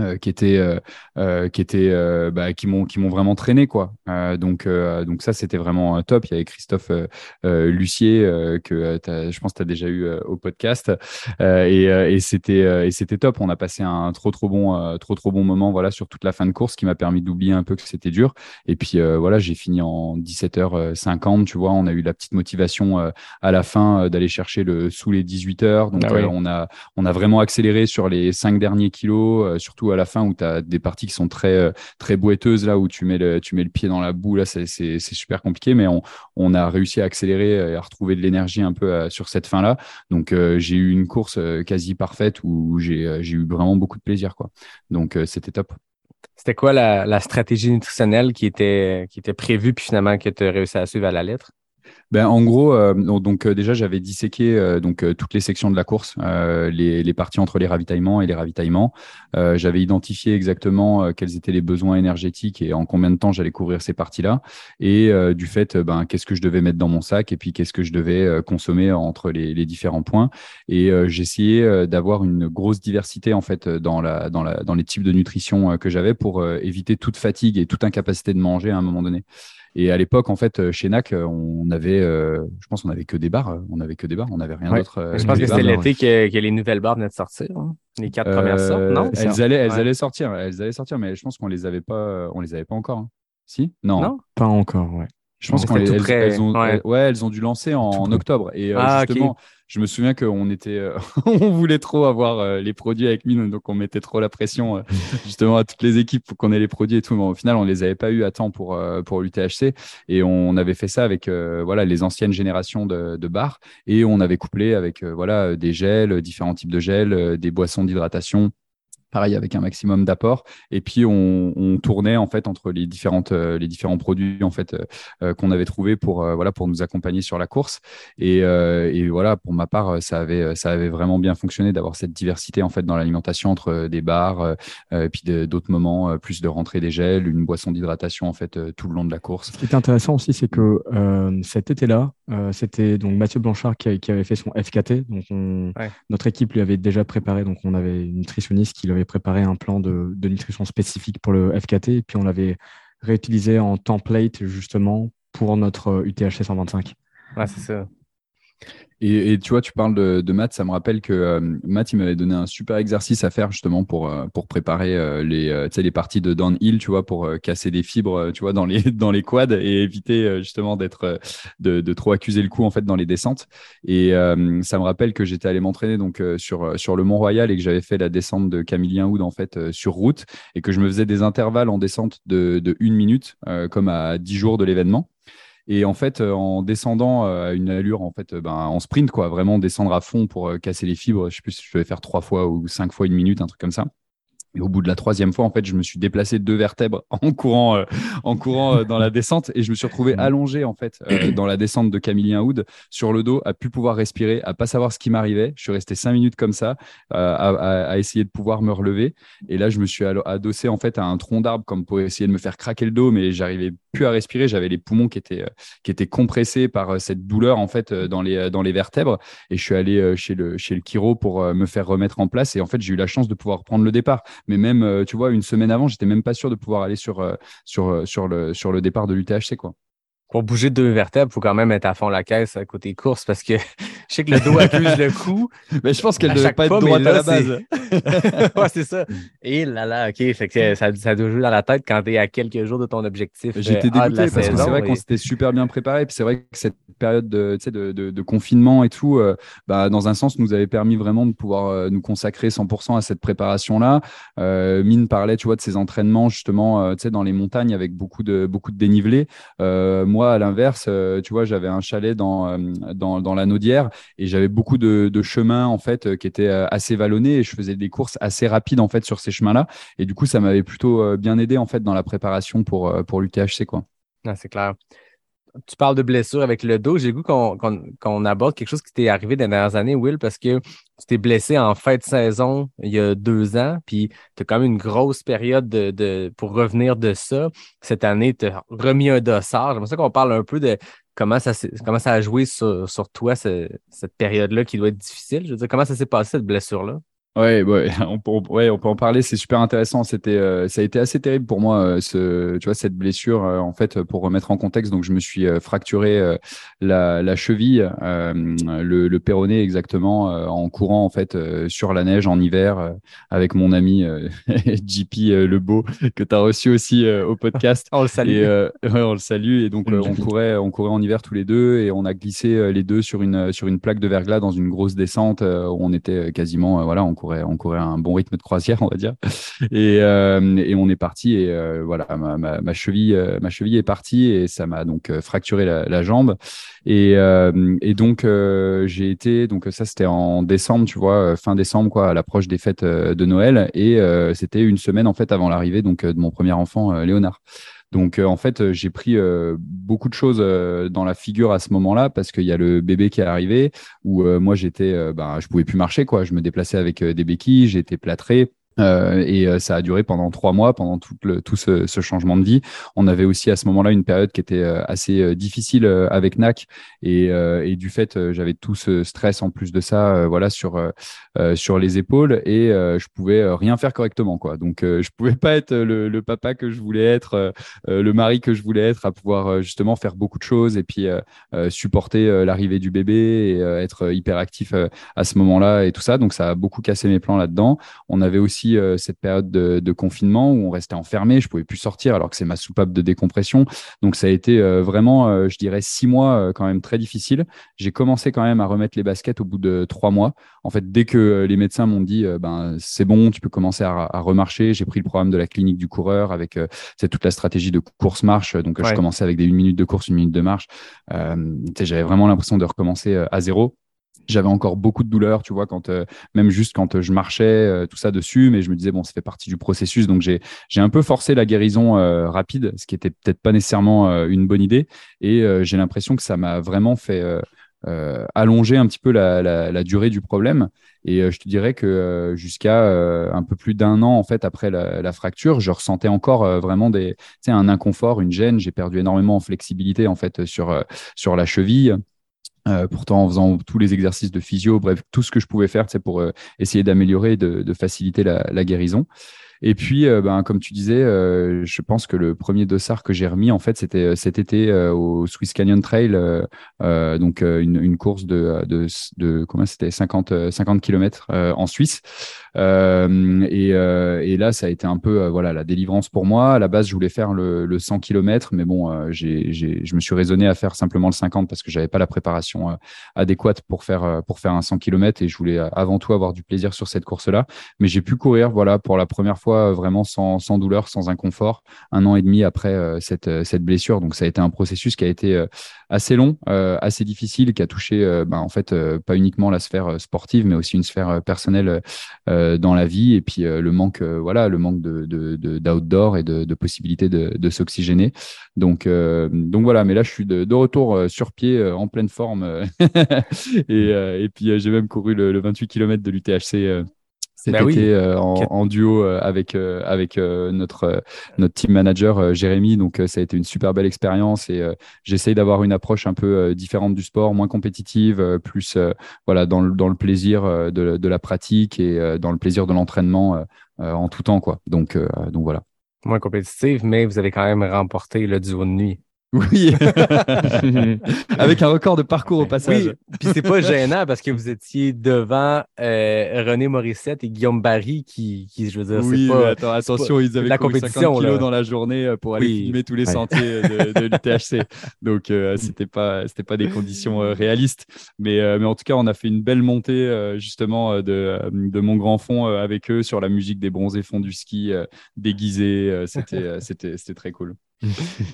euh, qui étaient euh, euh, qui étaient bah, qui m'ont qui m'ont vraiment traîné quoi. Donc donc ça c'était vraiment top. Il y avait Christophe Lucier que je pense que tu as déjà eu au podcast. Et, et c'était et c'était top. On a passé un trop trop bon trop trop bon moment voilà sur toute la fin de course qui m'a permis d'oublier un peu que c'était dur. Et puis voilà j'ai fini en 17h50 tu vois. On a eu la petite motivation à la fin d'aller chercher le sous les 18h donc Ah oui. on a on a vraiment accéléré sur les cinq derniers kilos surtout à la fin où tu as des parties qui sont très, euh, très boiteuses, là où tu mets, le, tu mets le pied dans la boue, là c'est super compliqué, mais on, on, a réussi à accélérer et à retrouver de l'énergie un peu euh, sur cette fin-là. Donc euh, j'ai eu une course quasi parfaite où j'ai eu vraiment beaucoup de plaisir. Quoi. Donc c'était top. C'était quoi la, la, stratégie nutritionnelle qui était, qui était prévue puis finalement que tu as réussi à suivre à la lettre? Ben, en gros, euh, donc euh, déjà j'avais disséqué euh, donc toutes les sections de la course, les, parties entre les ravitaillements et les ravitaillements. j'avais identifié exactement quels étaient les besoins énergétiques et en combien de temps j'allais couvrir ces parties-là. Et du fait, ben qu'est-ce que je devais mettre dans mon sac et puis qu'est-ce que je devais consommer entre les, différents points. Et j'essayais d'avoir une grosse diversité en fait dans la dans les types de nutrition que j'avais pour éviter toute fatigue et toute incapacité de manger à un moment donné. Et à l'époque, en fait, chez NAC, on avait, euh, je pense, on avait que des bars. On avait que des bars. On n'avait rien ouais. d'autre. Euh, je pense que c'était l'été que, que, les nouvelles bars venaient de sortir. Hein? Les quatre euh, premières sortes, non? Elles allaient, elles ouais. allaient sortir. Elles allaient sortir, mais je pense qu'on les avait pas. On les avait pas encore. Hein. Si? Non. Non? Pas encore. Ouais. Je pense qu'elles elles, elles, ont, ouais. ouais. elles ont dû lancer en, en octobre. Et ah, justement, okay. je me souviens qu'on était, euh, on voulait trop avoir euh, les produits avec mine, donc on mettait trop la pression euh, justement à toutes les équipes pour qu'on ait les produits et tout. Mais au final, on les avait pas eu à temps pour pour l'UTHC et on avait fait ça avec voilà les anciennes générations de, de bars et on avait couplé avec voilà des gels, différents types de gels, des boissons d'hydratation pareil avec un maximum d'apport. Et puis on, tournait en fait entre les différentes euh, les différents produits en fait euh, qu'on avait trouvé pour euh, voilà pour nous accompagner sur la course. Et, et, voilà pour ma part ça avait ça avait vraiment bien fonctionné d'avoir cette diversité en fait dans l'alimentation entre des bars et puis d'autres moments plus de rentrée des gels une boisson d'hydratation en fait tout le long de la course. Ce qui est intéressant aussi c'est que cet été là c'était donc Mathieu Blanchard qui, qui, avait fait son FKT donc on, ouais. notre équipe lui avait déjà préparé donc on avait une nutritionniste qui lui avait préparé un plan de, de, nutrition spécifique pour le FKT et puis on l'avait réutilisé en template justement pour notre UTHC 125. Ouais, c'est ça. Et, tu vois, tu parles de, de Matt, ça me rappelle que euh, Matt, il m'avait donné un super exercice à faire justement pour, euh, préparer euh, les, les parties de downhill, tu vois, pour casser des fibres, tu vois, dans les, dans les quads et éviter justement d'être, de, trop accuser le coup en fait dans les descentes. Et ça me rappelle que j'étais allé m'entraîner donc sur, le Mont Royal et que j'avais fait la descente de Camillien Houd en fait sur route et que je me faisais des intervalles en descente de, de une minute, comme à 10 jours de l'événement. Et en fait, en descendant à une allure, en fait, ben, en sprint, quoi, vraiment descendre à fond pour casser les fibres. Je sais plus si je devais faire trois fois ou cinq fois une minute, un truc comme ça. Et au bout de la troisième fois, en fait, je me suis déplacé deux vertèbres en courant, euh, en courant euh, dans la descente et je me suis retrouvé allongé en fait euh, dans la descente de Camillien Houd sur le dos, à plus pouvoir respirer, à pas savoir ce qui m'arrivait. Je suis resté cinq minutes comme ça, à, à, à, essayer de pouvoir me relever. Et là, je me suis adossé en fait à un tronc d'arbre comme pour essayer de me faire craquer le dos, mais j'arrivais plus à respirer. J'avais les poumons qui étaient qui étaient compressés par cette douleur en fait dans les dans les vertèbres. Et je suis allé chez le chez le chiro pour me faire remettre en place. Et en fait, j'ai eu la chance de pouvoir prendre le départ mais même euh, tu vois une semaine avant j'étais même pas sûr de pouvoir aller sur euh, sur sur le sur le départ de l'UTHC quoi. Pour bouger deux vertèbres, faut quand même être à fond la caisse à côté course parce que je sais que le dos accuse le coup. Mais je pense qu'elle ne devait pas être droite à la base. ouais, c'est ça. Et là, là, OK. Fait que ça, ça doit jouer dans la tête quand tu es à quelques jours de ton objectif. J'étais euh, dégoûté parce que c'est vrai qu'on s'était super bien préparé. Puis c'est vrai que cette période de, de, de, de confinement et tout, euh, bah, dans un sens, nous avait permis vraiment de pouvoir euh, nous consacrer 100% à cette préparation-là. Euh, Mine parlait, tu vois, de ses entraînements justement, euh, tu sais, dans les montagnes avec beaucoup de, beaucoup de dénivelé. Moi, à l'inverse, tu vois, j'avais un chalet dans, dans, dans la Naudière et j'avais beaucoup de, chemins en fait euh, qui étaient euh, assez vallonnés et je faisais des courses assez rapides en fait sur ces chemins-là. Et du coup, ça m'avait plutôt euh, bien aidé en fait dans la préparation pour, pour l'UTHC, quoi. Non, c'est clair. Tu parles de blessure avec le dos. J'ai goût qu'on qu'on aborde quelque chose qui t'est arrivé dans les dernières années, Will, parce que tu t'es blessé en fin de saison il y a deux ans, puis tu as quand même une grosse période de, de- pour revenir de ça. Cette année, tu as remis un dossard. J'aimerais ça qu'on parle un peu de comment ça, comment ça a joué sur, sur toi, ce- cette période-là qui doit être difficile. Je veux dire, comment ça s'est passé, cette blessure-là? Ouais, ouais, on peut, on- ouais, on peut en parler. C'est super intéressant. C'était, euh, ça a été assez terrible pour moi, euh, ce, tu vois, cette blessure. euh, en fait, pour remettre en contexte, donc je me suis euh, fracturé euh, la, la cheville, euh, le, le péroné exactement, euh, en courant en fait euh, sur la neige en hiver euh, avec mon ami euh, JP euh, Lebeau que tu as reçu aussi euh, au podcast. On le salue. Et euh, ouais, on le salue. Et donc, euh, on courait, on courait en hiver tous les deux et on a glissé euh, les deux sur une, sur une plaque de verglas dans une grosse descente euh, où on était euh, quasiment, euh, voilà, on courait, on courait un bon rythme de croisière, on va dire. Et, euh, on est parti et euh, voilà, ma, cheville, euh, ma cheville est partie et ça m'a donc fracturé la, jambe. Et, donc, j'ai été, donc ça c'était en décembre, tu vois, fin décembre, quoi, à l'approche des fêtes de Noël. Et c'était une semaine en fait avant l'arrivée donc de mon premier enfant, Léonard. Donc euh, en fait, euh, j'ai pris euh, beaucoup de choses dans la figure à ce moment-là parce qu'il y a le bébé qui est arrivé où moi j'étais, ben, je pouvais plus marcher quoi. Je me déplaçais avec des béquilles, été plâtré. Euh, et euh, ça a duré pendant trois mois, pendant tout, le, tout ce, changement de vie. On avait aussi à ce moment-là une période qui était euh, assez difficile avec NAC et, du fait j'avais tout ce stress en plus de ça, voilà sur sur les épaules et je pouvais rien faire correctement quoi. Donc je pouvais pas être le, le papa que je voulais être, le mari que je voulais être, à pouvoir justement faire beaucoup de choses et puis supporter l'arrivée du bébé et être hyper actif à ce moment-là et tout ça. Donc ça a beaucoup cassé mes plans là-dedans. On avait aussi euh, cette période de, de confinement où on restait enfermé, je pouvais plus sortir alors que c'est ma soupape de décompression. Donc ça a été euh, vraiment, euh, je dirais, six mois quand même très difficile. J'ai commencé quand même à remettre les baskets au bout de trois mois. En fait, dès que les médecins m'ont dit, ben c'est bon, tu peux commencer à, à remarcher, j'ai pris le programme de la clinique du coureur avec toute la stratégie de course-marche. Donc Ouais. je commençais avec des une minute de course, une minute de marche. J'avais vraiment l'impression de recommencer à zéro. J'avais encore beaucoup de douleurs, tu vois, quand euh, même juste quand euh, je marchais, euh, tout ça dessus, mais je me disais bon, ça fait partie du processus, donc j'ai j'ai un peu forcé la guérison rapide, ce qui était peut-être pas nécessairement une bonne idée, et j'ai l'impression que ça m'a vraiment fait allonger un petit peu la, la, durée du problème. Et je te dirais que jusqu'à un peu plus d'un an en fait après la, fracture, je ressentais encore vraiment des, un inconfort, une gêne. J'ai perdu énormément en flexibilité en fait sur sur la cheville. Euh, pourtant, en faisant tous les exercices de physio, bref, tout ce que je pouvais faire, c'est pour euh, essayer d'améliorer, de, de faciliter la, la guérison. Et puis, euh, ben, comme tu disais, euh, je pense que le premier dossard que j'ai remis, en fait, c'était euh, cet été au Swiss Canyon Trail, donc une, course de, de, comment c'était 50 euh, 50 km en Suisse. Et, là, ça a été un peu voilà la délivrance pour moi. À la base, je voulais faire le, le 100 km, mais bon, je me suis raisonné à faire simplement le 50 parce que j'avais pas la préparation adéquate pour faire pour faire un 100 km et je voulais avant tout avoir du plaisir sur cette course-là. Mais j'ai pu courir voilà pour la première fois euh, vraiment sans, douleur, sans inconfort, un an et demi après euh, cette euh, cette blessure. Donc ça a été un processus qui a été assez long, assez difficile, qui a touché ben, en fait pas uniquement la sphère sportive, mais aussi une sphère personnelle dans la vie. Et puis le manque voilà le manque d'outdoor et de, de possibilités de, s'oxygéner. Donc voilà. Mais là je suis de, retour sur pied en pleine forme et, puis j'ai même couru le, le 28 km de l'UTHC cet Ben oui. été euh, en, en duo euh, avec euh, avec euh, notre euh, notre team manager euh, Jérémy donc euh, ça a été une super belle expérience et euh, j'essaye d'avoir une approche un peu euh, différente du sport moins compétitive euh, plus euh, voilà dans le, dans le plaisir euh, de, de la pratique et euh, dans le plaisir de l'entraînement euh, euh, en tout temps quoi donc euh, donc voilà Moins compétitive, mais vous avez quand même remporté le duo de nuit. Oui, avec un record de parcours au passage. Oui, puis c'est pas gênant parce que vous étiez devant euh, René Morissette et Guillaume Barry qui, qui je veux dire, Oui, c'est pas. attends, attention, ils avaient la compétition, 50 kilos là. dans la journée euh, pour aller Oui. filmer tous les Ouais. sentiers de, de l'UTHC. Donc, euh, c'était pas, c'était pas des conditions euh, réalistes. Mais, euh, mais en tout cas, on a fait une belle montée euh, justement euh, de, euh, de mon grand fond euh, avec eux sur la musique des bronzés fonds du ski euh, déguisés. euh, c'était, euh, c'était, c'était très cool.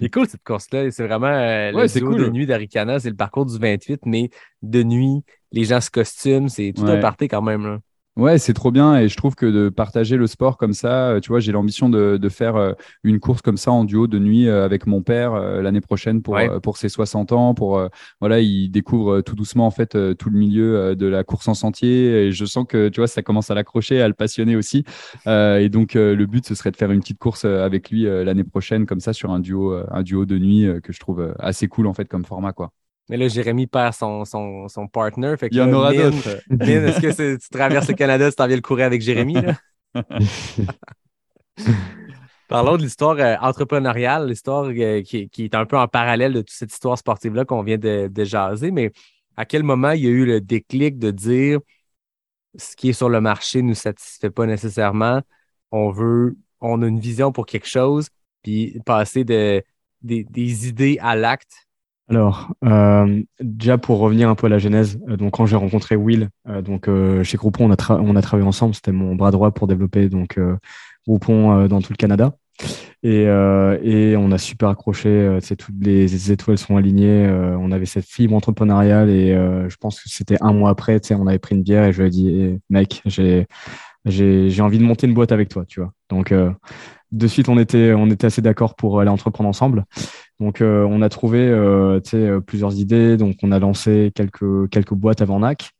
C'est cool cette course-là. C'est vraiment euh, Ouais, le cool. de nuit d'Aricana. C'est le parcours du 28, mais de nuit, les gens se costument. C'est tout un party quand même. Là. Ouais, c'est trop bien et je trouve que de partager le sport comme ça, euh, tu vois, j'ai l'ambition de, de faire euh, une course comme ça en duo de nuit euh, avec mon père l'année prochaine pour, Ouais. pour ses 60 ans. Pour voilà, il découvre tout doucement en fait tout le milieu de la course en sentier et je sens que tu vois, ça commence à l'accrocher, à le passionner aussi. Euh, et donc le but ce serait de faire une petite course avec lui l'année prochaine comme ça sur un duo, un duo de nuit que je trouve assez cool en fait comme format quoi. Mais là, Jérémy perd son, son, son partner. Fait que Il y en aura d'autres. Est-ce que c'est- tu traverses le Canada, tu t'en viens le courir avec Jérémy? Là? Parlons de l'histoire euh, entrepreneuriale, l'histoire euh, qui, qui est un peu en parallèle de toute cette histoire sportive-là qu'on vient de, de jaser, mais à quel moment il y a eu le déclic de dire ce qui est sur le marché ne nous satisfait pas nécessairement, on veut, on a une vision pour quelque chose, puis passer de, des, des idées à l'acte. Alors, euh, déjà pour revenir un peu à la genèse, euh, donc quand j'ai rencontré Will, euh, donc euh, chez Groupon, on a, travaillé ensemble, c'était mon bras droit pour développer donc Groupon dans tout le Canada. Et, on a super accroché, sais, toutes les étoiles sont alignées, on avait cette fibre entrepreneuriale et je pense que c'était un mois après, on avait pris une bière et je lui ai dit, Eh, mec, j'ai j'ai envie de monter une boîte avec toi, tu vois. Donc de suite, on était on était assez d'accord pour aller entreprendre ensemble. Donc, euh, on a trouvé euh, euh, plusieurs idées. Donc, on a lancé quelques, quelques boîtes avant NAC.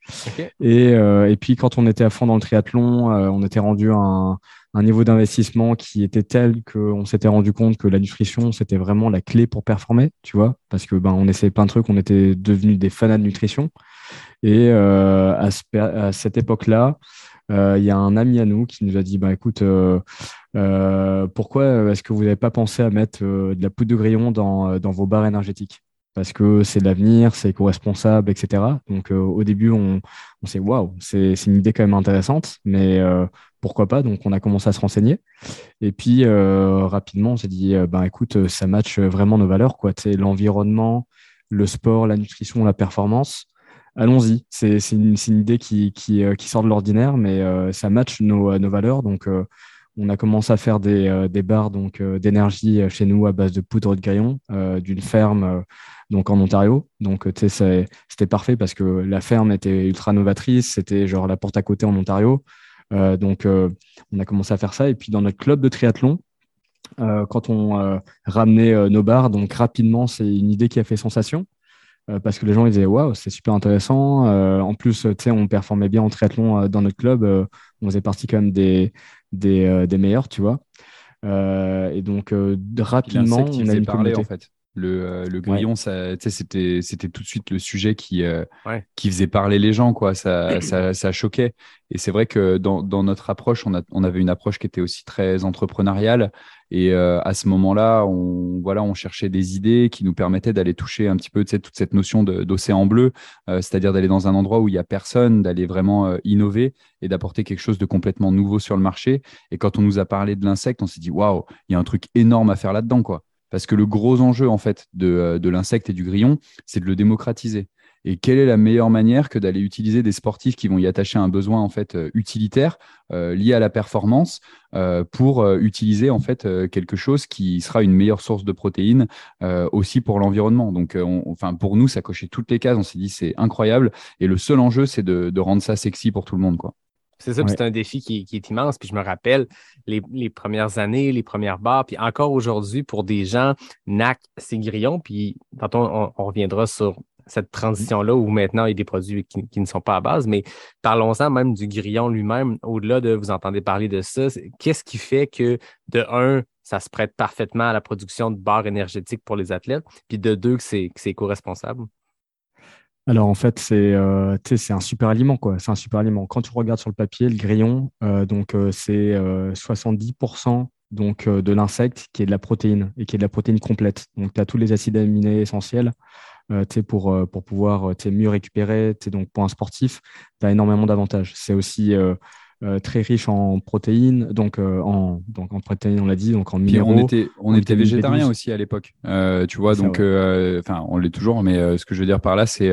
Et, euh, et puis, quand on était à fond dans le triathlon, on était rendu à un, un niveau d'investissement qui était tel qu'on s'était rendu compte que la nutrition, c'était vraiment la clé pour performer, tu vois, parce que ben, on essayait plein de trucs, on était devenus des fanats de nutrition. Et à, ce per- à cette époque-là, il y a un ami à nous qui nous a dit, bah, écoute, euh, euh, pourquoi est-ce que vous n'avez pas pensé à mettre euh, de la poudre de grillon dans, euh, dans vos barres énergétiques? Parce que c'est l'avenir, c'est éco-responsable, etc. Donc euh, au début, on, on s'est waouh, c'est une idée quand même intéressante, mais euh, pourquoi pas? Donc on a commencé à se renseigner. Et puis euh, rapidement, on s'est dit, euh, ben écoute, euh, ça match vraiment nos valeurs, quoi. L'environnement, le sport, la nutrition, la performance. Allons-y. C'est une, idée euh, qui sort de l'ordinaire, mais euh, ça match nos, nos valeurs. Donc, euh, on a commencé à faire des, euh, barres donc, euh, d'énergie euh, chez nous à base de poudre de grillon euh, d'une ferme euh, donc en Ontario. Donc, euh, c'était parfait parce que la ferme était ultra novatrice. C'était genre la porte à côté en Ontario. Euh, donc, euh, on a commencé à faire ça. Et puis, dans notre club de triathlon, euh, quand on euh, ramenait euh, nos barres, donc rapidement, c'est une idée qui a fait sensation euh, parce que les gens ils disaient waouh c'est super intéressant. Euh, en plus euh, tu sais on performait bien en triathlon euh, dans notre club. Euh, on faisait partie quand même des des, euh, des meilleurs tu vois. Euh, et donc euh, rapidement on a une parler communauté. en fait. Le, euh, le grillon, c'était, tout de suite le sujet qui, euh, Ouais. qui faisait parler les gens, quoi. Ça, ça, ça choquait. Et c'est vrai que dans, dans notre approche, on, a, on avait une approche qui était aussi très entrepreneuriale. Et euh, à ce moment-là, on, voilà, on cherchait des idées qui nous permettaient d'aller toucher un petit peu tu sais, toute cette notion d'océan bleu, euh, c'est-à-dire d'aller dans un endroit où il y a personne, d'aller vraiment euh, innover et d'apporter quelque chose de complètement nouveau sur le marché. Et quand on nous a parlé de l'insecte, on s'est dit waouh, il y a un truc énorme à faire là-dedans, quoi. Parce que le gros enjeu, en fait, de, euh, de l'insecte et du grillon, c'est de le démocratiser. Et quelle est la meilleure manière que d'aller utiliser des sportifs qui vont y attacher un besoin en fait euh, utilitaire euh, lié à la performance pour utiliser en fait quelque chose qui sera une meilleure source de protéines aussi pour l'environnement. Donc, on- enfin pour nous, ça cochait toutes les cases. On s'est dit c'est incroyable. Et le seul enjeu, c'est de, de rendre ça sexy pour tout le monde, quoi. C'est ça, Ouais. c'est un défi qui, qui est immense. Puis je me rappelle les, les premières années, les premières barres, puis encore aujourd'hui, pour des gens, NAC, c'est grillon. Puis tantôt, on, on reviendra sur cette transition-là où maintenant il y a des produits qui, qui ne sont pas à base. Mais parlons-en même du grillon lui-même, au-delà de vous entendez parler de ça. Qu'est-ce qui fait que, de un, ça se prête parfaitement à la production de barres énergétiques pour les athlètes, puis de deux, que c'est que c'est éco-responsable? Alors en fait, c'est euh, c'est un super aliment quoi. C'est un super aliment. Quand tu regardes sur le papier, le grillon, euh, donc euh, c'est euh, 70% donc de l'insecte qui est de la protéine et qui est de la protéine complète. Donc tu as tous les acides aminés essentiels pour, pour pouvoir mieux récupérer. Donc pour un sportif, tu as énormément d'avantages. C'est aussi très riche en protéines, donc, euh, en, donc en protéines, on l'a dit, donc en minéraux. on était, on était végétarien aussi à l'époque, euh, tu vois, donc, enfin, on l'est toujours, mais ce que je veux dire par là, c'est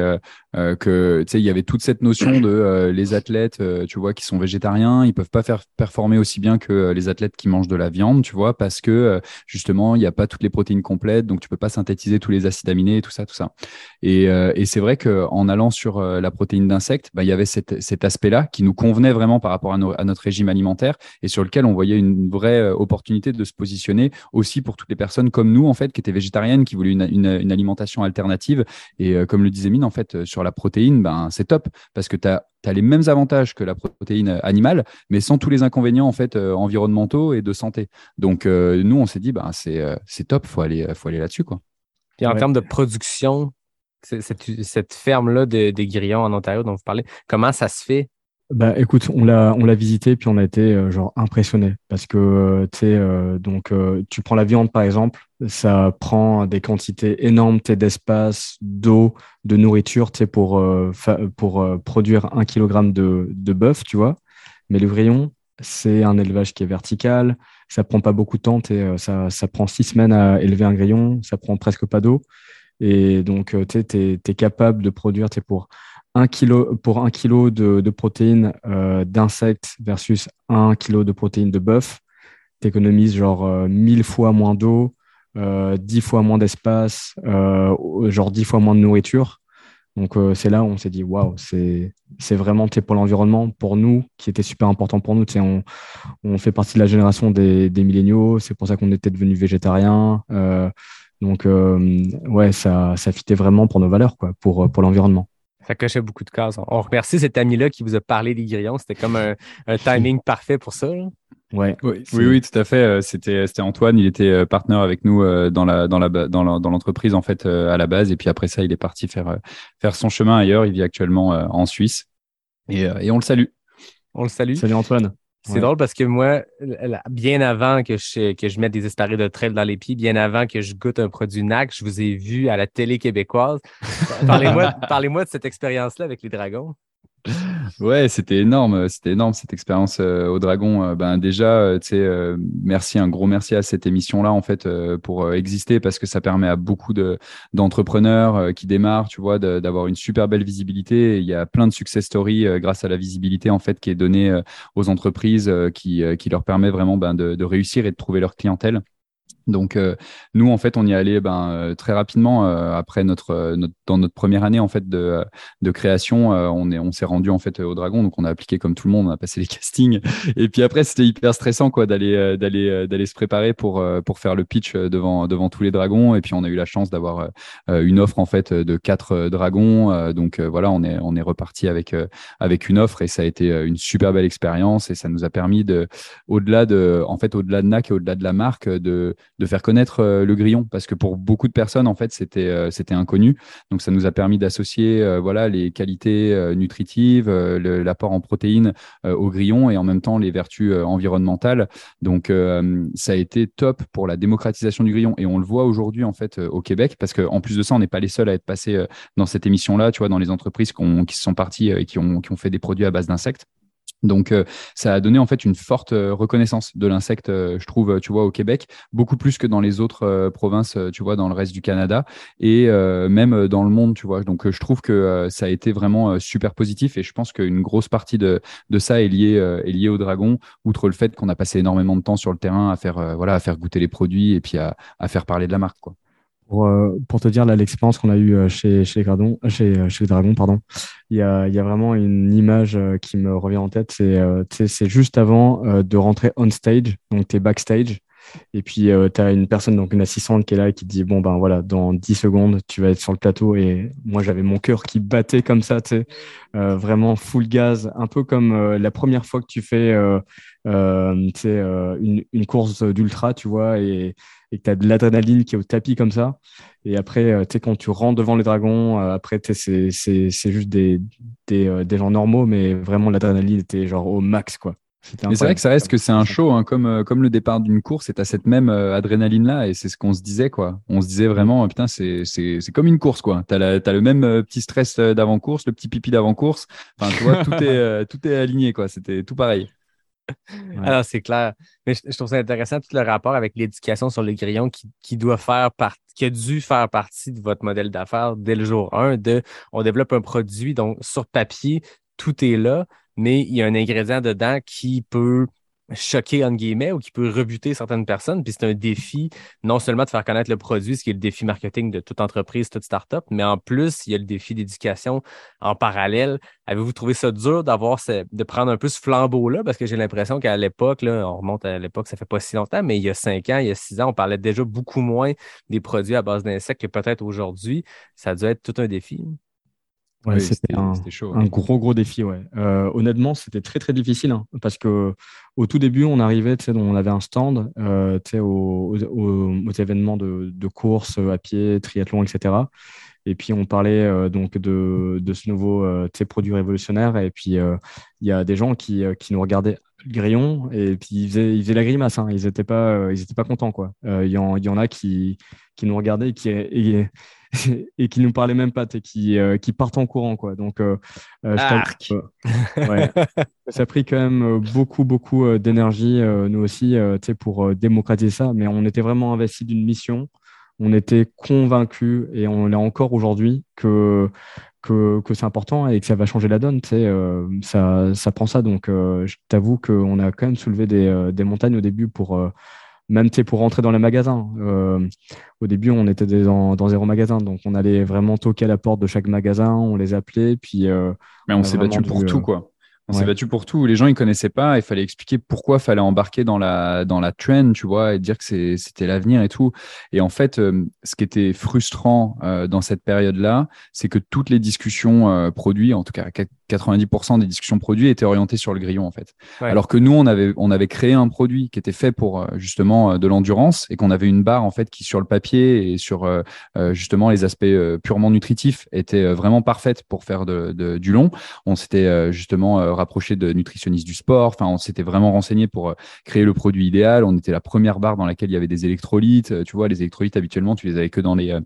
que, tu sais, il y avait toute cette notion de les athlètes, tu vois, qui sont végétariens, ils peuvent pas faire performer aussi bien que les athlètes qui mangent de la viande, tu vois, parce que justement, il n'y a pas toutes les protéines complètes, donc tu peux pas synthétiser tous les acides aminés et tout ça, tout ça. Et, et c'est vrai qu'en allant sur la protéine d'insectes, bah, il y avait cet, cet aspect-là qui nous convenait vraiment par rapport à notre régime alimentaire et sur lequel on voyait une vraie euh, opportunité de se positionner aussi pour toutes les personnes comme nous, en fait, qui étaient végétariennes, qui voulaient une, alimentation alternative. Et euh, comme le disait Mine, en fait, euh, sur la protéine, ben, c'est top parce que tu as les mêmes avantages que la protéine animale, mais sans tous les inconvénients en fait environnementaux et de santé. Donc nous, on s'est dit, ben, c'est top, faut aller, faut aller là-dessus quoi. Et en termes de production, cette, ferme-là des grillons en Ontario dont vous parlez, comment ça se fait bah écoute, on l'a on l'a visité puis on a été euh, genre impressionné parce que euh, tu euh, donc tu prends la viande par exemple, ça prend des quantités énormes d'espace, d'eau, de nourriture, tu pour pour produire un kilogramme de de bœuf, tu vois. Mais le grillon, c'est un élevage qui est vertical, ça prend pas beaucoup de temps, ça ça prend six semaines à élever un grillon, ça prend presque pas d'eau et donc tu es, es, capable de produire tu pour kilo, pour un kilo de, protéines euh, d'insectes versus un kilo de protéines de bœuf, tu économises genre euh, 1000 fois moins d'eau, euh, 10 fois moins d'espace, euh, genre 10 fois moins de nourriture. Donc c'est là où on s'est dit, waouh, c'est vraiment pour l'environnement, pour nous, qui était super important pour nous. On, on fait partie de la génération des, des milléniaux, c'est pour ça qu'on était devenus végétariens. donc ouais, ça, ça fitait vraiment pour nos valeurs, quoi, pour, pour l'environnement. Ça cochait beaucoup de cases. On remercie cet ami-là qui vous a parlé des grillons. C'était comme un, timing parfait pour ça. Ouais. Oui, oui, tout à fait. Euh, c'était, c'était Antoine. Il était euh, partenaire avec nous euh, dans la, dans la, dans l'entreprise en fait à la base. Et puis après ça, il est parti faire, faire son chemin ailleurs. Il vit actuellement en Suisse. Et, et on le salue. On le salue. Salut Antoine. C'est drôle parce que moi, bien avant que je, que je mette des espadrilles de trail dans les pieds, bien avant que je goûte un produit NAC, je vous ai vu à la télé québécoise. Parlez-moi parlez de cette expérience-là avec les dragons. Ouais, c'était énorme, c'était énorme cette expérience euh, au Dragon. Euh, ben déjà, euh, tu sais, merci, un gros merci à cette émission-là en fait pour exister parce que ça permet à beaucoup de d'entrepreneurs qui démarrent, tu vois, d'avoir une super belle visibilité. il y a plein de success stories grâce à la visibilité en fait qui est donnée aux entreprises, qui leur permet vraiment ben, de réussir et de trouver leur clientèle. Donc euh, nous en fait on y allé ben, euh, très rapidement euh, après notre, notre, dans notre première année en fait de, de création on est on s'est rendu en fait au Dragon. Donc on a appliqué comme tout le monde on a passé les castings. Et puis après c'était hyper stressant quoi d'aller d'aller d'aller se préparer pour pour faire le pitch devant devant tous les dragons. Et puis on a eu la chance d'avoir une offre en fait de quatre dragons. Donc voilà on est on est reparti avec avec une offre. Et ça a été une super belle expérience. Et ça nous a permis de au-delà de en fait au-delà de NAC et au-delà de la marque de de faire connaître euh, le grillon parce que pour beaucoup de personnes en fait c'était euh, c'était inconnu. Donc ça nous a permis d'associer euh, voilà les qualités nutritives l'apport en protéines au grillon et en même temps les vertus environnementales. Donc ça a été top pour la démocratisation du grillon. Et on le voit aujourd'hui en fait au Québec parce qu'en plus de ça on n'est pas les seuls à être passés dans cette émission là tu vois dans les entreprises qui, qui sont parties et qui ont, qui ont fait des produits à base d'insectes donc, euh, ça a donné en fait une forte euh, reconnaissance de l'insecte, euh, je trouve, tu vois, au Québec, beaucoup plus que dans les autres provinces, tu vois, dans le reste du Canada et même dans le monde, tu vois. Donc, je trouve que ça a été vraiment super positif et je pense qu'une grosse partie de, de ça est liée, est liée au dragon, outre le fait qu'on a passé énormément de temps sur le terrain à faire, voilà, à faire goûter les produits et puis à, à faire parler de la marque, quoi. Euh, pour, te dire l'expérience qu'on a eue euh, chez, chez, les euh, chez, Dragons, pardon, il y a, vraiment une image qui me revient en tête. C'est juste avant de rentrer on stage, donc tu es backstage. Et puis, tu as une personne, donc une assistante qui est là et qui te dit Bon, ben voilà, dans 10 secondes, tu vas être sur le plateau. Et moi, j'avais mon cœur qui battait comme ça, tu sais, vraiment full gaz, un peu comme la première fois que tu fais une, une course d'ultra, tu vois. Et, que tu as de l'adrénaline qui est au tapis comme ça. Et après, euh, tu sais, quand tu rentres devant les dragons, euh, après, c'est juste des, des, euh, des, gens normaux, mais vraiment l'adrénaline était genre au max, quoi. Mais c'est vrai que ça reste que c'est un show, hein, comme, euh, comme le départ d'une course, et tu cette même euh, adrénaline-là, et c'est ce qu'on se disait, quoi. On se disait vraiment, putain, c'est comme une course, quoi. Tu as, le même euh, petit stress d'avant-course, le petit pipi d'avant-course. Enfin, tu vois, tout, est, tout est aligné, quoi. C'était tout pareil. Alors, c'est clair. Mais je, trouve ça intéressant, tout le rapport avec l'éducation sur le grillon qui, qui doit faire partie, qui a dû faire partie de votre modèle d'affaires dès le jour 1 de on développe un produit, donc sur papier, tout est là, mais il y a un ingrédient dedans qui peut choquer, entre guillemets, ou qui peut rebuter certaines personnes. Puis c'est un défi, non seulement de faire connaître le produit, ce qui est le défi marketing de toute entreprise, toute startup, mais en plus, il y a le défi d'éducation en parallèle. Avez-vous trouvé ça dur de prendre un peu ce flambeau-là? Parce que j'ai l'impression qu'à l'époque, on remonte à l'époque, ça fait pas si longtemps, mais il y a cinq ans, il y a six ans, on parlait déjà beaucoup moins des produits à base d'insectes que peut-être aujourd'hui. Ça a dû être tout un défi c'était un, gros, gros défi. Ouais. Euh, honnêtement, c'était très, très difficile hein, parce que au tout début, on arrivait, on avait un stand euh, aux, aux, événements de, de course à pied, triathlon, etc. Et puis, on parlait euh, donc de, de, ce nouveau produit révolutionnaire. Et puis, il y a des gens qui, qui nous regardaient grillon et puis ils faisaient, ils faisaient la grimace. Hein. Ils n'étaient pas, ils étaient pas contents. Il y, en, y en a qui, qui nous regardaient et qui, et, et qui nous parlaient même pas, qui, euh, qui partent en courant. Quoi. Donc, euh, euh, ouais, ça a pris quand même beaucoup, beaucoup d'énergie, nous aussi, pour démocratiser ça. Mais on était vraiment investi d'une mission. On était convaincus, et on l'est encore aujourd'hui, que, que, que c'est important et que ça va changer la donne. ça, ça prend ça. Donc, je t'avoue qu'on a quand même soulevé des, des montagnes au début pour même pour rentrer dans les magasins. Euh, au début, on était dans, dans, zéro magasin, donc on allait vraiment toquer à la porte de chaque magasin, on les appelait, puis. Euh, Mais on, s'est battu pour tout, euh, quoi. On s'est battu pour tout. Les gens, ils connaissaient pas. Il fallait expliquer pourquoi fallait embarquer dans la, dans la trend, tu vois, et dire que c'était l'avenir et tout. Et en fait, ce qui était frustrant dans cette période-là, c'est que toutes les discussions produits, en tout cas 90% des discussions produits étaient orientées sur le grillon en fait. Alors que nous on avait on avait créé un produit qui était fait pour euh, justement euh, de l'endurance et qu'on avait une barre en fait qui sur le papier et sur euh, justement les aspects purement nutritifs était vraiment parfaite pour faire de, du long. On s'était justement rapproché de nutritionnistes du sport. Enfin on s'était vraiment renseigné pour créer le produit idéal. On était la première barre dans laquelle il y avait des électrolytes. Tu vois les électrolytes habituellement tu les avais que dans les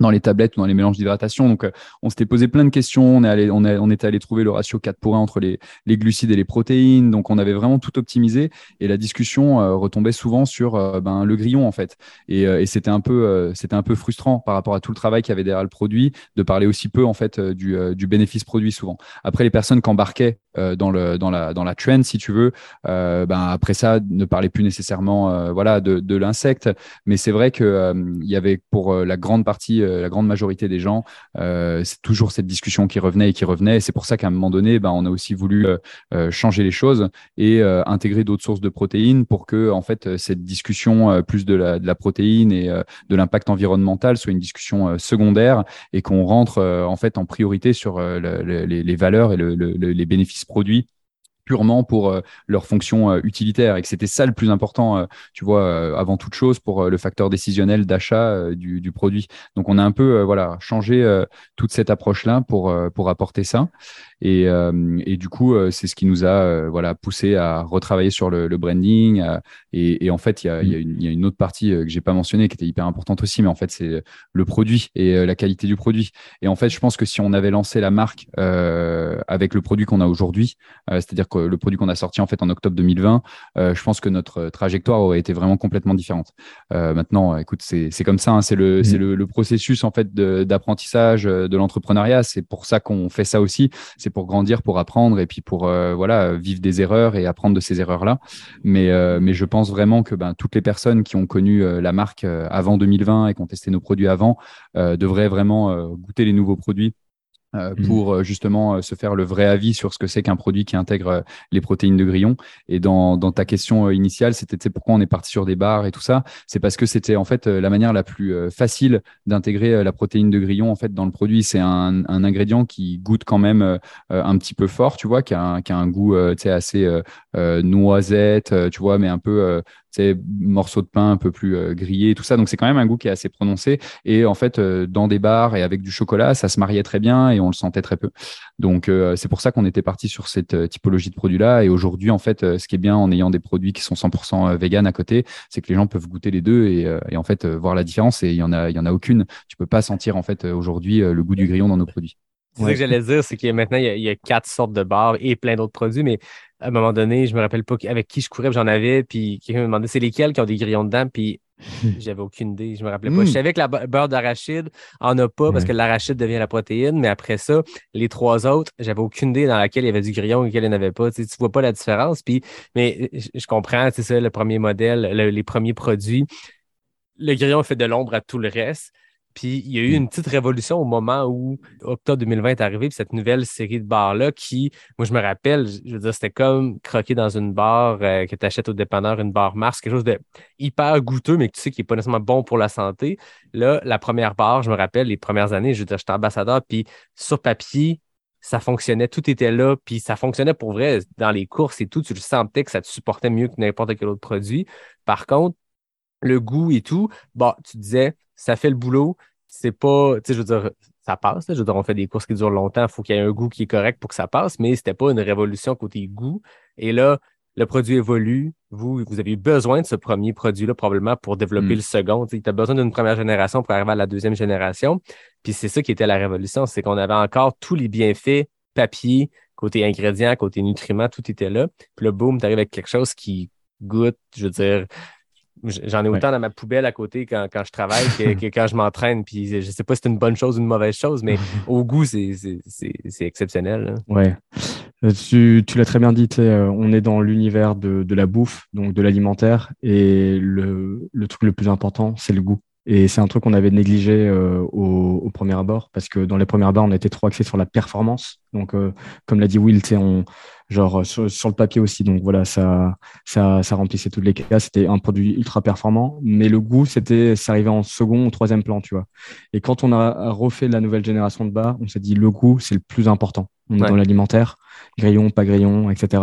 dans les tablettes ou dans les mélanges d'hydratation. Donc, euh, on s'était posé plein de questions. On est allé, on, est, on était allé trouver le ratio 4 pour 1 entre les, les, glucides et les protéines. Donc, on avait vraiment tout optimisé. Et la discussion euh, retombait souvent sur euh, ben, le grillon, en fait. Et, et c'était un peu, c'était un peu frustrant par rapport à tout le travail qu'il y avait derrière le produit, de parler aussi peu, en fait, du, du bénéfice produit souvent. Après, les personnes qui embarquaient dans, le, dans, la, dans la trend, si tu veux, ben, après ça, ne parlaient plus nécessairement, voilà, de, de l'insecte. Mais c'est vrai que il y avait pour la grande partie euh, la grande majorité des gens, euh, c'est toujours cette discussion qui revenait et qui revenait. C'est pour ça qu'à un moment donné, ben, on a aussi voulu euh, changer les choses et intégrer d'autres sources de protéines pour que en fait cette discussion plus de la, de la protéine et de l'impact environnemental soit une discussion secondaire et qu'on rentre en fait en priorité sur les, valeurs et les bénéfices produits purement pour euh, leur fonction euh, utilitaire et que c'était ça le plus important, euh, tu vois, avant toute chose pour le facteur décisionnel d'achat du, du, produit. Donc on a un peu voilà changé toute cette approche-là pour pour apporter ça. Et, et du coup, c'est ce qui nous a voilà poussé à retravailler sur le, le branding. et, et, en fait, il y a, y, a une, y a une autre partie que j'ai pas mentionnée qui était hyper importante aussi, mais en fait, c'est le produit et la qualité du produit. Et en fait, je pense que si on avait lancé la marque avec le produit qu'on a aujourd'hui, c'est-à-dire le produit qu'on a sorti en fait en octobre 2020, euh, je pense que notre trajectoire aurait été vraiment complètement différente. Euh, maintenant, écoute, c'est comme ça, hein, c'est le, mm. le, le, processus en fait d'apprentissage euh, de, l'entrepreneuriat. C'est pour ça qu'on fait ça aussi. C'est pour grandir, pour apprendre et puis pour voilà vivre des erreurs et apprendre de ces erreurs là. Mais mais je pense vraiment que ben, toutes les personnes qui ont connu la marque avant 2020 et qui ont testé nos produits avant devraient vraiment goûter les nouveaux produits euh. Pour euh, justement euh, se faire le vrai avis sur ce que c'est qu'un produit qui intègre les protéines de grillon. Et dans, dans ta question initiale, c'était pourquoi on est parti sur des barres et tout ça. C'est parce que c'était en fait la manière la plus facile d'intégrer la protéine de grillon en fait dans le produit. C'est un, un, ingrédient qui goûte quand même un petit peu fort, tu vois, qui a un, qui a un goût assez noisette, tu vois, mais un peu c'est morceaux de pain un peu plus euh, grillés, tout ça. Donc c'est quand même un goût qui est assez prononcé. Et en fait, euh, dans des bars et avec du chocolat, ça se mariait très bien et on le sentait très peu. Donc euh, c'est pour ça qu'on était parti sur cette euh, typologie de produits-là. Et aujourd'hui, en fait, euh, ce qui est bien en ayant des produits qui sont 100% vegan à côté, c'est que les gens peuvent goûter les deux et, euh, et en fait euh, voir la différence. Et il y en a, il y en a aucune. Tu peux pas sentir en fait aujourd'hui le goût du grillon dans nos produits. C'est ça que j'allais dire, c'est que maintenant, il y, a, il y a quatre sortes de bars et plein d'autres produits, mais à un moment donné, je me rappelle pas avec qui je courais, j'en avais, puis quelqu'un me demandait c'est lesquels qui ont des grillons dedans, puis j'avais aucune idée, je me rappelais pas. Je savais que la be- beurre d'arachide en a pas parce que l'arachide devient la protéine, mais après ça, les trois autres, j'avais aucune idée dans laquelle il y avait du grillon et laquelle il n'y en avait pas. Tu, sais, tu vois pas la différence, puis mais je, je comprends, c'est ça, le premier modèle, le- les premiers produits. Le grillon fait de l'ombre à tout le reste. Puis il y a eu une petite révolution au moment où octobre 2020 est arrivé, puis cette nouvelle série de bars-là qui, moi je me rappelle, je veux dire, c'était comme croquer dans une barre euh, que tu achètes au dépanneur, une barre Mars, quelque chose de hyper goûteux, mais que tu sais qui n'est pas nécessairement bon pour la santé. Là, la première barre, je me rappelle, les premières années, je veux dire, j'étais ambassadeur, puis sur papier, ça fonctionnait, tout était là, puis ça fonctionnait pour vrai dans les courses et tout, tu le sentais que ça te supportait mieux que n'importe quel autre produit. Par contre, le goût et tout, bah, tu disais, ça fait le boulot, c'est pas, tu sais, je veux dire, ça passe, là, je veux dire, on fait des courses qui durent longtemps, il faut qu'il y ait un goût qui est correct pour que ça passe, mais c'était pas une révolution côté goût. Et là, le produit évolue, vous, vous avez eu besoin de ce premier produit-là probablement pour développer Mm. le second. Tu as besoin d'une première génération pour arriver à la deuxième génération. Puis c'est ça qui était la révolution, c'est qu'on avait encore tous les bienfaits, papier, côté ingrédients, côté nutriments, tout était là. Puis là, boum, tu arrives avec quelque chose qui goûte, je veux dire, J'en ai autant dans ma poubelle à côté quand, quand je travaille que, que quand je m'entraîne. Puis je sais pas si c'est une bonne chose ou une mauvaise chose, mais au goût, c'est exceptionnel. là. Ouais. Euh, Tu, tu l'as très bien dit, euh, on est dans l'univers de, de la bouffe, donc de l'alimentaire, et le, le truc le plus important, c'est le goût. Et c'est un truc qu'on avait négligé euh, au, au premier abord, parce que dans les premiers abords, on était trop axé sur la performance. Donc, euh, comme l'a dit Will, tu sais, on, genre euh, sur, sur le papier aussi. Donc voilà, ça, ça, ça remplissait toutes les cases. C'était un produit ultra performant, mais le goût, c'était, ça arrivait en second ou troisième plan, tu vois. Et quand on a refait la nouvelle génération de bars, on s'est dit le goût, c'est le plus important. On est Ouais. dans l'alimentaire, grillon, pas grillon, etc.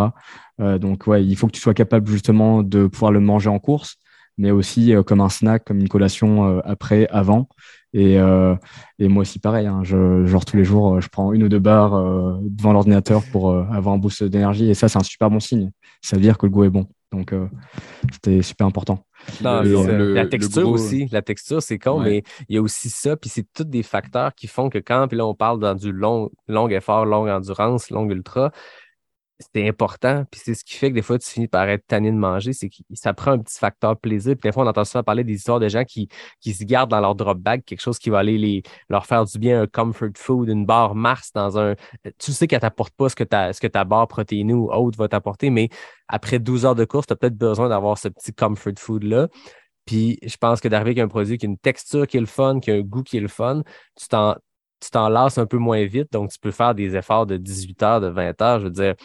Euh, donc ouais, il faut que tu sois capable justement de pouvoir le manger en course, mais aussi euh, comme un snack, comme une collation euh, après, avant. Et, euh, et moi aussi pareil, hein, je, genre tous les jours, je prends une ou deux barres euh, devant l'ordinateur pour euh, avoir un boost d'énergie. Et ça, c'est un super bon signe. Ça veut dire que le goût est bon. Donc euh, c'était super important. Non, Le- c'est ça. le- la texture gros- aussi. La texture, c'est con, Ouais. mais il y a aussi ça. Puis c'est tous des facteurs qui font que quand, puis là, on parle dans du long, long effort, longue endurance, long ultra, c'est important. Puis c'est ce qui fait que des fois, tu finis par être tanné de manger. C'est que ça prend un petit facteur plaisir. Puis des fois, on entend souvent parler des histoires de gens qui, qui se gardent dans leur drop bag quelque chose qui va aller les, leur faire du bien, un comfort food, une barre Mars dans un. Tu sais qu'elle t'apporte pas ce que ta, ce que ta barre protéinée ou autre va t'apporter, mais après 12 heures de course, tu as peut-être besoin d'avoir ce petit comfort food-là. Puis je pense que d'arriver avec un produit qui a une texture qui est le fun, qui a un goût qui est le fun, tu t'en, tu t'en lasses un peu moins vite. Donc, tu peux faire des efforts de 18 heures, de 20 heures. Je veux dire,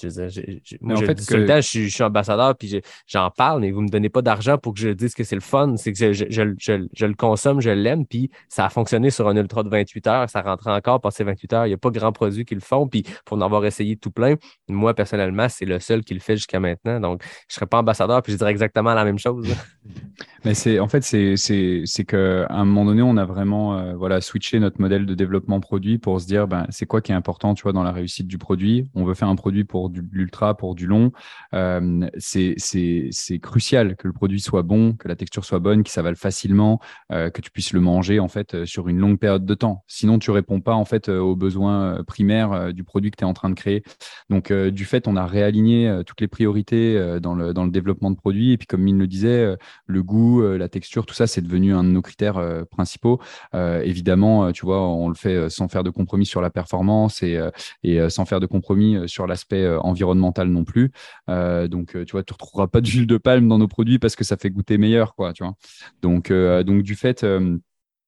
je veux dire, moi, en je fait, dis que- tout le temps, je suis, je suis ambassadeur, puis je- j'en parle, mais vous me donnez pas d'argent pour que je dise que c'est le fun. C'est que je, je- je- je- je le consomme, je l'aime, puis ça a fonctionné sur un ultra de 28 heures, ça rentre encore passer 28 heures. Il n'y a pas grand produit qui le font, puis pour en avoir essayé tout plein, moi, personnellement, c'est le seul qui le fait jusqu'à maintenant. Donc, je serais pas ambassadeur, puis je dirais exactement la même chose. Mais c'est en fait c'est c'est c'est que à un moment donné on a vraiment euh, voilà switché notre modèle de développement produit pour se dire ben c'est quoi qui est important tu vois dans la réussite du produit? On veut faire un produit pour du de l'ultra pour du long euh, c'est crucial que le produit soit bon que la texture soit bonne qu'il s'avale facilement euh, que tu puisses le manger en fait euh, sur une longue période de temps. Sinon tu réponds pas en fait aux besoins primaires du produit que tu es en train de créer. Donc du fait on a réaligné toutes les priorités dans le dans le développement de produits. Et puis comme Mine le disait le goût, la texture, tout ça, c'est devenu un de nos critères principaux. Évidemment, tu vois, on le fait sans faire de compromis sur la performance et, et sans faire de compromis sur l'aspect euh, environnemental non plus. Euh, donc, euh, tu vois, tu retrouveras pas d'huile de palme dans nos produits parce que ça fait goûter meilleur, quoi, tu vois. Donc, donc du fait,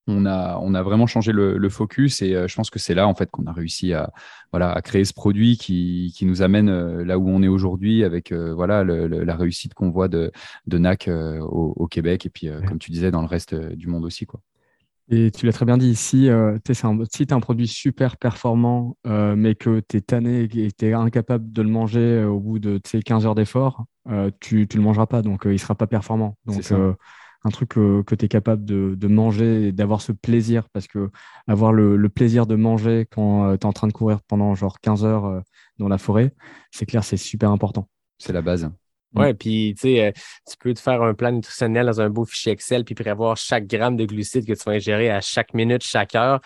on a, on a vraiment changé le, le focus et euh, je pense que c'est là en fait qu'on a réussi à, voilà, à créer ce produit qui, qui nous amène euh, là où on est aujourd'hui avec euh, voilà, le- le- la réussite qu'on voit de, de NAC au, au Québec et puis, comme tu disais, dans le reste du monde aussi. Quoi. Et tu l'as très bien dit, si euh, tu es un, si un produit super performant, euh, mais que tu es tanné et tu es incapable de le manger euh, au bout de 15 heures d'effort, euh, tu ne le mangeras pas, donc il ne sera pas performant. Donc, un truc que, tu es capable de, de manger et d'avoir ce plaisir, parce que avoir le, le plaisir de manger quand tu es en train de courir pendant genre 15 heures dans la forêt, c'est clair, c'est super important. C'est la base. Ouais, puis tu sais, euh, tu peux te faire un plan nutritionnel dans un beau fichier Excel puis prévoir chaque gramme de glucides que tu vas ingérer à chaque minute, chaque heure.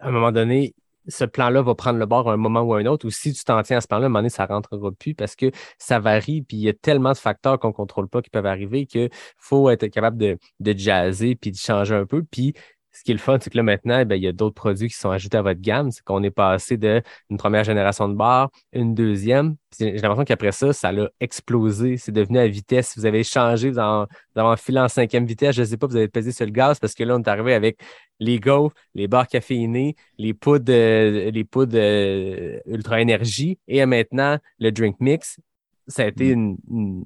À un moment donné, ce plan-là va prendre le bord à un moment ou à un autre, ou si tu t'en tiens à ce plan-là, à un moment donné, ça ne rentrera plus parce que ça varie, puis il y a tellement de facteurs qu'on ne contrôle pas qui peuvent arriver qu'il faut être capable de, de jazzer puis de changer un peu. Puis ce qui est le fun, c'est que là, maintenant, eh bien, il y a d'autres produits qui sont ajoutés à votre gamme. C'est qu'on est passé d'une première génération de barres, une deuxième. J'ai l'impression qu'après ça, ça l'a explosé. C'est devenu à vitesse. Vous avez changé, vous vous avez enfilé en cinquième vitesse. Je ne sais pas, vous avez pesé sur le gaz parce que là, on est arrivé avec les gaufres, les barres caféinées, les poudres, euh, les poudres euh, ultra énergie et maintenant le drink mix. Ça a été une, une-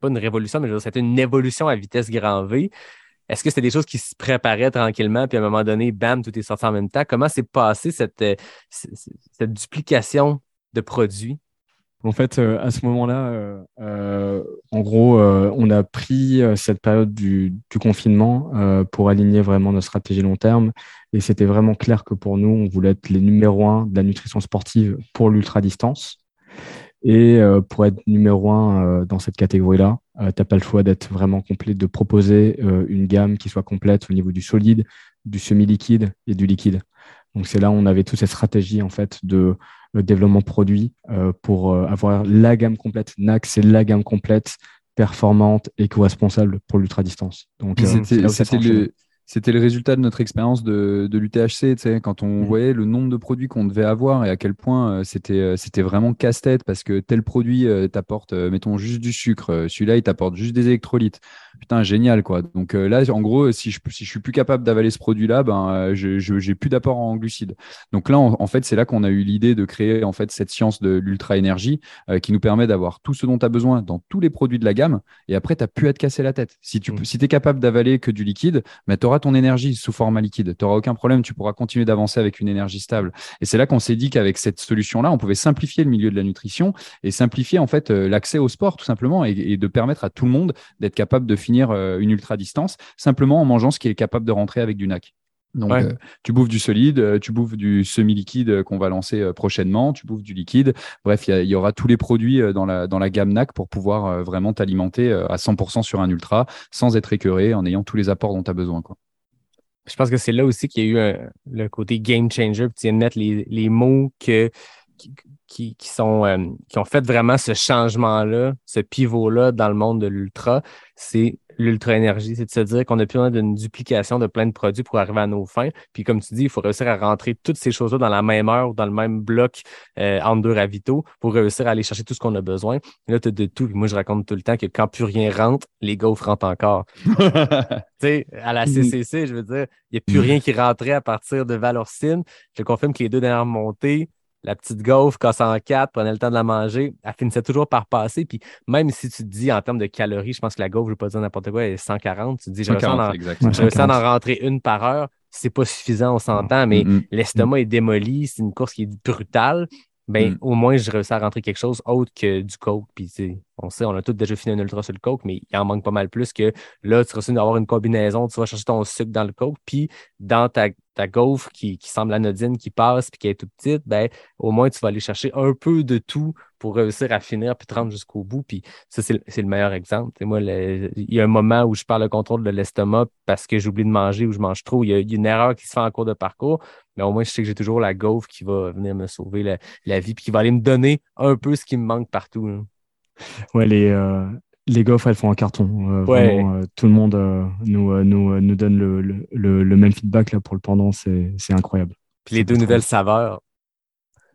pas une révolution, mais je veux dire, ça a été une évolution à vitesse grand V. Est-ce que c'était des choses qui se préparaient tranquillement, puis à un moment donné, bam, tout est sorti en même temps? Comment s'est passée cette, euh, cette duplication de produits? En fait, euh, à ce moment-là, euh, en gros, on a pris cette période du, du confinement pour aligner vraiment nos stratégies long terme. Et c'était vraiment clair que pour nous, on voulait être les numéros un de la nutrition sportive pour l'ultra-distance. Et euh, pour être numéro un euh, dans cette catégorie-là, euh, tu n'as pas le choix d'être vraiment complet, de proposer une gamme qui soit complète au niveau du solide, du semi-liquide et du liquide. Donc c'est là où on avait toute cette stratégie en fait de développement produit pour avoir la gamme complète. NAC, c'est la gamme complète, performante et co-responsable pour l'ultra-distance. Donc c'était le c'était le résultat de notre expérience de, de l'UTHC, tu sais, quand on Mm. voyait le nombre de produits qu'on devait avoir et à quel point euh, c'était euh, c'était vraiment casse-tête parce que tel produit euh, t'apporte, mettons, juste du sucre, celui-là, il t'apporte juste des électrolytes. Putain, génial, quoi. Donc là, en gros, si je, si je suis plus capable d'avaler ce produit-là, ben, je je- j'ai plus d'apport en glucides. Donc là, en, en fait, c'est là qu'on a eu l'idée de créer en fait cette science de l'ultra-énergie qui nous permet d'avoir tout ce dont tu as besoin dans tous les produits de la gamme et après, tu plus à te casser la tête. Si tu Mm. si es capable d'avaler que du liquide, tu ton énergie sous format liquide. Tu n'auras aucun problème, tu pourras continuer d'avancer avec une énergie stable. Et c'est là qu'on s'est dit qu'avec cette solution-là, on pouvait simplifier le milieu de la nutrition et simplifier en fait euh, l'accès au sport tout simplement et, et de permettre à tout le monde d'être capable de finir euh, une ultra distance simplement en mangeant ce qui est capable de rentrer avec du NAC. Donc, Ouais. euh, tu bouffes du solide, euh, tu bouffes du semi-liquide euh, qu'on va lancer prochainement, tu bouffes du liquide. Bref, il y, aura tous les produits dans la, dans la gamme NAC pour pouvoir vraiment t'alimenter à 100% sur un ultra sans être écœuré, en ayant tous les apports dont tu as besoin. Quoi. Je pense que c'est là aussi qu'il y a eu le côté game changer, puis tu viens de mettre les, les mots que, qui, qui, qui sont, euh, qui ont fait vraiment ce changement-là, ce pivot-là dans le monde de l'ultra. C'est l'ultra-énergie. C'est de se dire qu'on a plus besoin d'une duplication de plein de produits pour arriver à nos fins. Puis comme tu dis, il faut réussir à rentrer toutes ces choses-là dans la même heure ou dans le même bloc euh, entre deux ravitaux pour réussir à aller chercher tout ce qu'on a besoin. Et là, tu as de tout. Puis moi, je raconte tout le temps que quand plus rien rentre, les gaufres rentrent encore. Tu sais, à la CCC, je veux dire, il n'y a plus rien qui rentrait à partir de Valorcine. Je confirme que les deux dernières montées, la petite gaufre casse en quatre, prenait le temps de la manger, elle finissait toujours par passer. Puis même si tu te dis en termes de calories, je pense que la gaufre, je ne veux pas dire n'importe quoi, elle est 140, tu te dis, je réussis à en- 140, exact. Ouais. je réussis à en 140. rentrer une par heure. C'est pas suffisant, on s'entend, mais Mm, mm. l'estomac est démoli, c'est une course qui est brutale. Ben, Mm. au moins, je réussis à rentrer quelque chose autre que du coke. Puis, on sait, on a tous déjà fini un ultra sur le coke, mais il en manque pas mal plus que là, tu réussis d'avoir une combinaison, tu vas chercher ton sucre dans le coke, puis dans ta, ta gaufre qui, qui semble anodine, qui passe, puis qui est toute petite, ben, au moins, tu vas aller chercher un peu de tout pour réussir à finir, puis te rendre jusqu'au bout. Puis ça, c'est le- meilleur exemple. Tu sais, moi, le- il y a un moment où je perds le contrôle de l'estomac parce que j'oublie de manger ou je mange trop. Il y, a, il y a une erreur qui se fait en cours de parcours, mais au moins, je sais que j'ai toujours la gaufre qui va venir me sauver la, la vie, puis qui va aller me donner un peu ce qui me manque partout. là. Ouais, les, euh, les gaufres, elles font un carton. Euh, Ouais. Vraiment, euh, tout le monde nous, nous, nous donne le, le, le, le même feedback là, pour le pendant. C'est incroyable. Puis les deux nouvelles saveurs.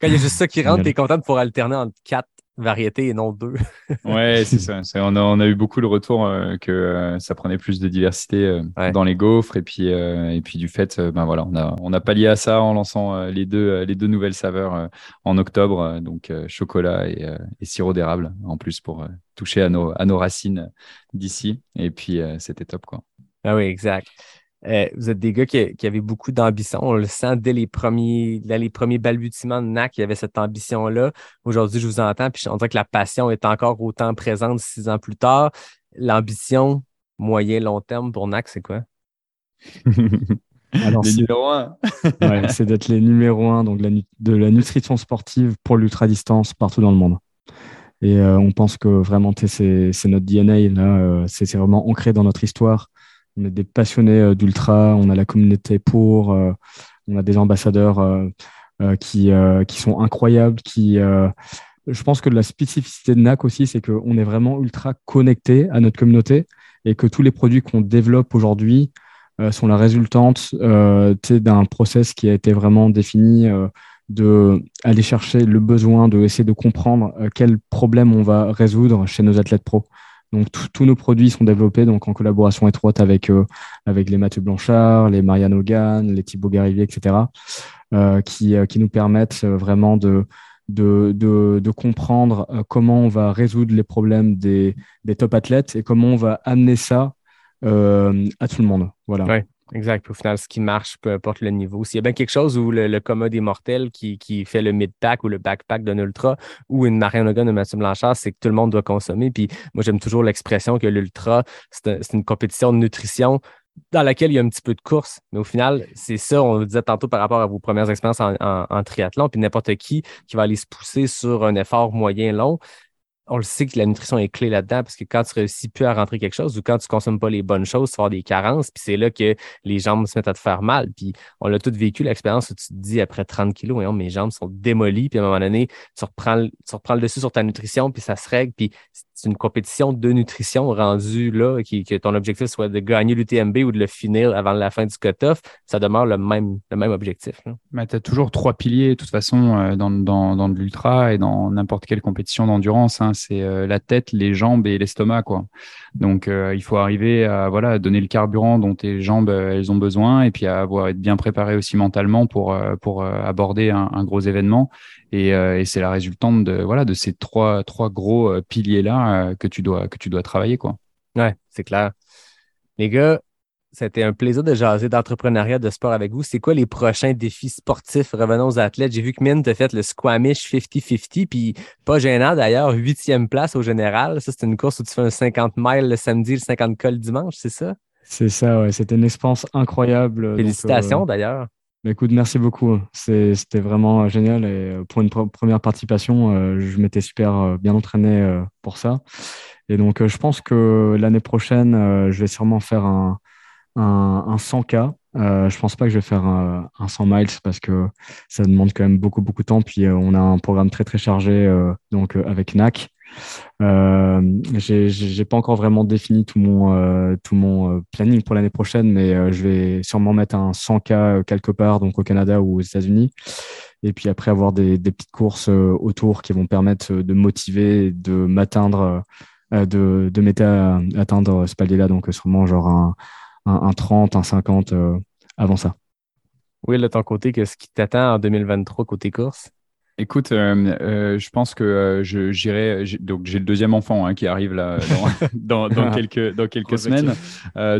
Quand il y a juste ça qui rentre, t'es content de pouvoir alterner entre quatre variétés et non deux. Ouais, c'est ça. C'est- On a, on a eu beaucoup le retour euh, que euh, ça prenait plus de diversité euh, Ouais. dans les gaufres et puis et puis du fait, ben voilà, on a on a pallié à ça en lançant les deux les deux nouvelles saveurs en octobre, donc chocolat et, et sirop d'érable en plus pour toucher à nos à nos racines d'ici. Et puis c'était top quoi. Ah oui, exact. Euh, vous êtes des gars qui, qui avaient beaucoup d'ambition. On le sent dès les premiers, dès les premiers balbutiements de NAC, il y avait cette ambition-là. Aujourd'hui, je vous entends, puis on dirait que la passion est encore autant présente six ans plus tard. L'ambition, moyen, long terme pour NAC, c'est quoi? Alors, les numéros un. ouais, c'est d'être les numéros un donc de la nutrition sportive pour l'ultra-distance partout dans le monde. Et euh, on pense que vraiment, c'est notre DNA, là, euh, c'est vraiment ancré dans notre histoire. On est des passionnés euh, d'ultra, on a la communauté pour, on a des ambassadeurs qui, qui sont incroyables, qui je pense que la spécificité de NAC aussi, c'est qu'on est vraiment ultra connecté à notre communauté et que tous les produits qu'on développe aujourd'hui sont la résultante d'un process qui a été vraiment défini de aller chercher le besoin, de de comprendre euh, quel problème on va résoudre chez nos athlètes pro. Donc tous nos produits sont développés donc en collaboration étroite avec euh, avec les Mathieu Blanchard, les Marianne Hogan, les Thibaut Garivier, etc. Euh, qui qui nous permettent vraiment de de, de, comprendre comment on va résoudre les problèmes des, des top athlètes et comment on va amener ça à tout le monde. Voilà. Exact. au final, ce qui marche, peu importe le niveau. S'il y a bien quelque chose où le, le commun des mortels qui, fait le mid-pack ou le backpack d'un ultra ou une Marianne Hogan de Mathieu Blanchard, c'est que tout le monde doit consommer. Puis moi, j'aime toujours l'expression que l'ultra, c'est une compétition de nutrition dans laquelle il y a un petit peu de course. Mais au final, c'est ça, on le disait tantôt par rapport à vos premières expériences en, en triathlon, puis n'importe qui qui va aller se pousser sur un effort moyen long, on le sait que la nutrition est clé là-dedans parce que quand tu réussis plus à rentrer quelque chose ou quand tu consommes pas les bonnes choses, tu vas avoir des carences. Puis c'est là que les jambes se mettent à te faire mal. Puis on l'a tout vécu, l'expérience où tu te dis après 30 kilos, mes jambes sont démolies. Puis à un moment donné, tu reprends, tu reprends le dessus sur ta nutrition, puis ça se règle. Puis c'est une compétition de nutrition rendue là, qui, que ton objectif soit de gagner l'UTMB ou de le finir avant la fin du cut-off, ça demeure le même, le même objectif. Mais tu as toujours trois piliers, de toute façon, euh, dans, dans, dans de l'ultra et dans n'importe quelle compétition d'endurance. Hein. C'est euh, la tête, les jambes et l'estomac. quoi. Donc, euh, il faut arriver à voilà, donner le carburant dont tes jambes elles ont besoin et puis à avoir être bien préparé aussi mentalement pour, pour aborder un, un gros événement. Et, et c'est la résultante de, voilà, de ces trois, trois gros piliers-là euh, que, tu dois, que tu dois travailler. Quoi. Ouais, c'est clair. Les gars, c'était un plaisir de jaser d'entrepreneuriat de sport avec vous. C'est quoi les prochains défis sportifs? Revenons aux athlètes. J'ai vu que Mine t'a fait le Squamish 50-50, puis pas gênant d'ailleurs, huitième place au général. Ça, c'est une course où tu fais un 50 miles le samedi, le 50 col dimanche, c'est ça? C'est ça, ouais. C'était une expérience incroyable. Félicitations euh, d'ailleurs. Écoute, merci beaucoup. C'était vraiment génial. Et euh, pour une première participation, euh, je m'étais super euh, bien entraîné pour ça. Et donc, je pense que l'année prochaine, je vais sûrement faire un, un, un 100K. je pense pas que je vais faire un, 100 miles parce que ça demande quand même beaucoup, beaucoup de temps. Puis, on a un programme très, très chargé donc avec NAC. Euh, j'ai pas encore vraiment défini tout mon euh, tout mon euh, planning pour l'année prochaine, mais euh, je vais sûrement mettre un 100K quelque part, donc au Canada ou aux États-Unis. Et puis après avoir des, petites courses autour qui vont permettre de motiver, de m'atteindre, de, de m'aider à atteindre ce palier-là. Donc sûrement genre un, un, un 30, un 50 avant ça. Oui, de ton côté, qu'est-ce qui t'attend en 2023 côté course? Écoute, euh, euh, je pense que euh, je j'irai. Donc j'ai le deuxième enfant hein, qui arrive là dans, dans, dans quelques dans quelques semaines.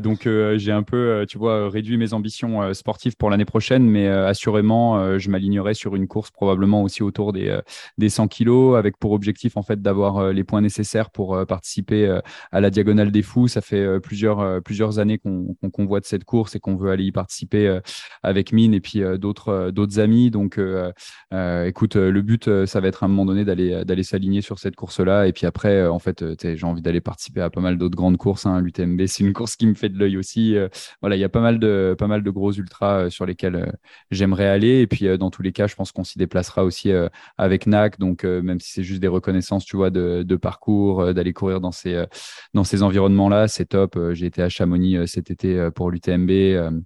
Donc j'ai un peu, tu vois, réduit mes ambitions sportives pour l'année prochaine, mais assurément, je m'alignerai sur une course probablement aussi autour des des 100 kilos, avec pour objectif en fait d'avoir les points nécessaires pour participer à la diagonale des fous. Ça fait plusieurs plusieurs années qu'on qu'on convoite cette course et qu'on veut aller y participer avec Mine et puis d'autres d'autres amis. Donc écoute le but, euh, ça va être à un moment donné d'aller euh, s'aligner sur cette course-là. Et puis après, euh, en fait, j'ai envie d'aller participer à pas mal d'autres grandes courses. Hein. L'UTMB, c'est une course qui me fait de l'œil aussi. voilà, il y a pas mal de pas mal de gros ultras sur lesquels j'aimerais aller. Et puis dans tous les cas, je pense qu'on s'y déplacera aussi avec NAC. Donc même si c'est juste des reconnaissances, tu vois, de, de parcours, d'aller courir dans ces dans ces environnements-là, c'est top. J'ai été à Chamonix cet été pour l'UTMB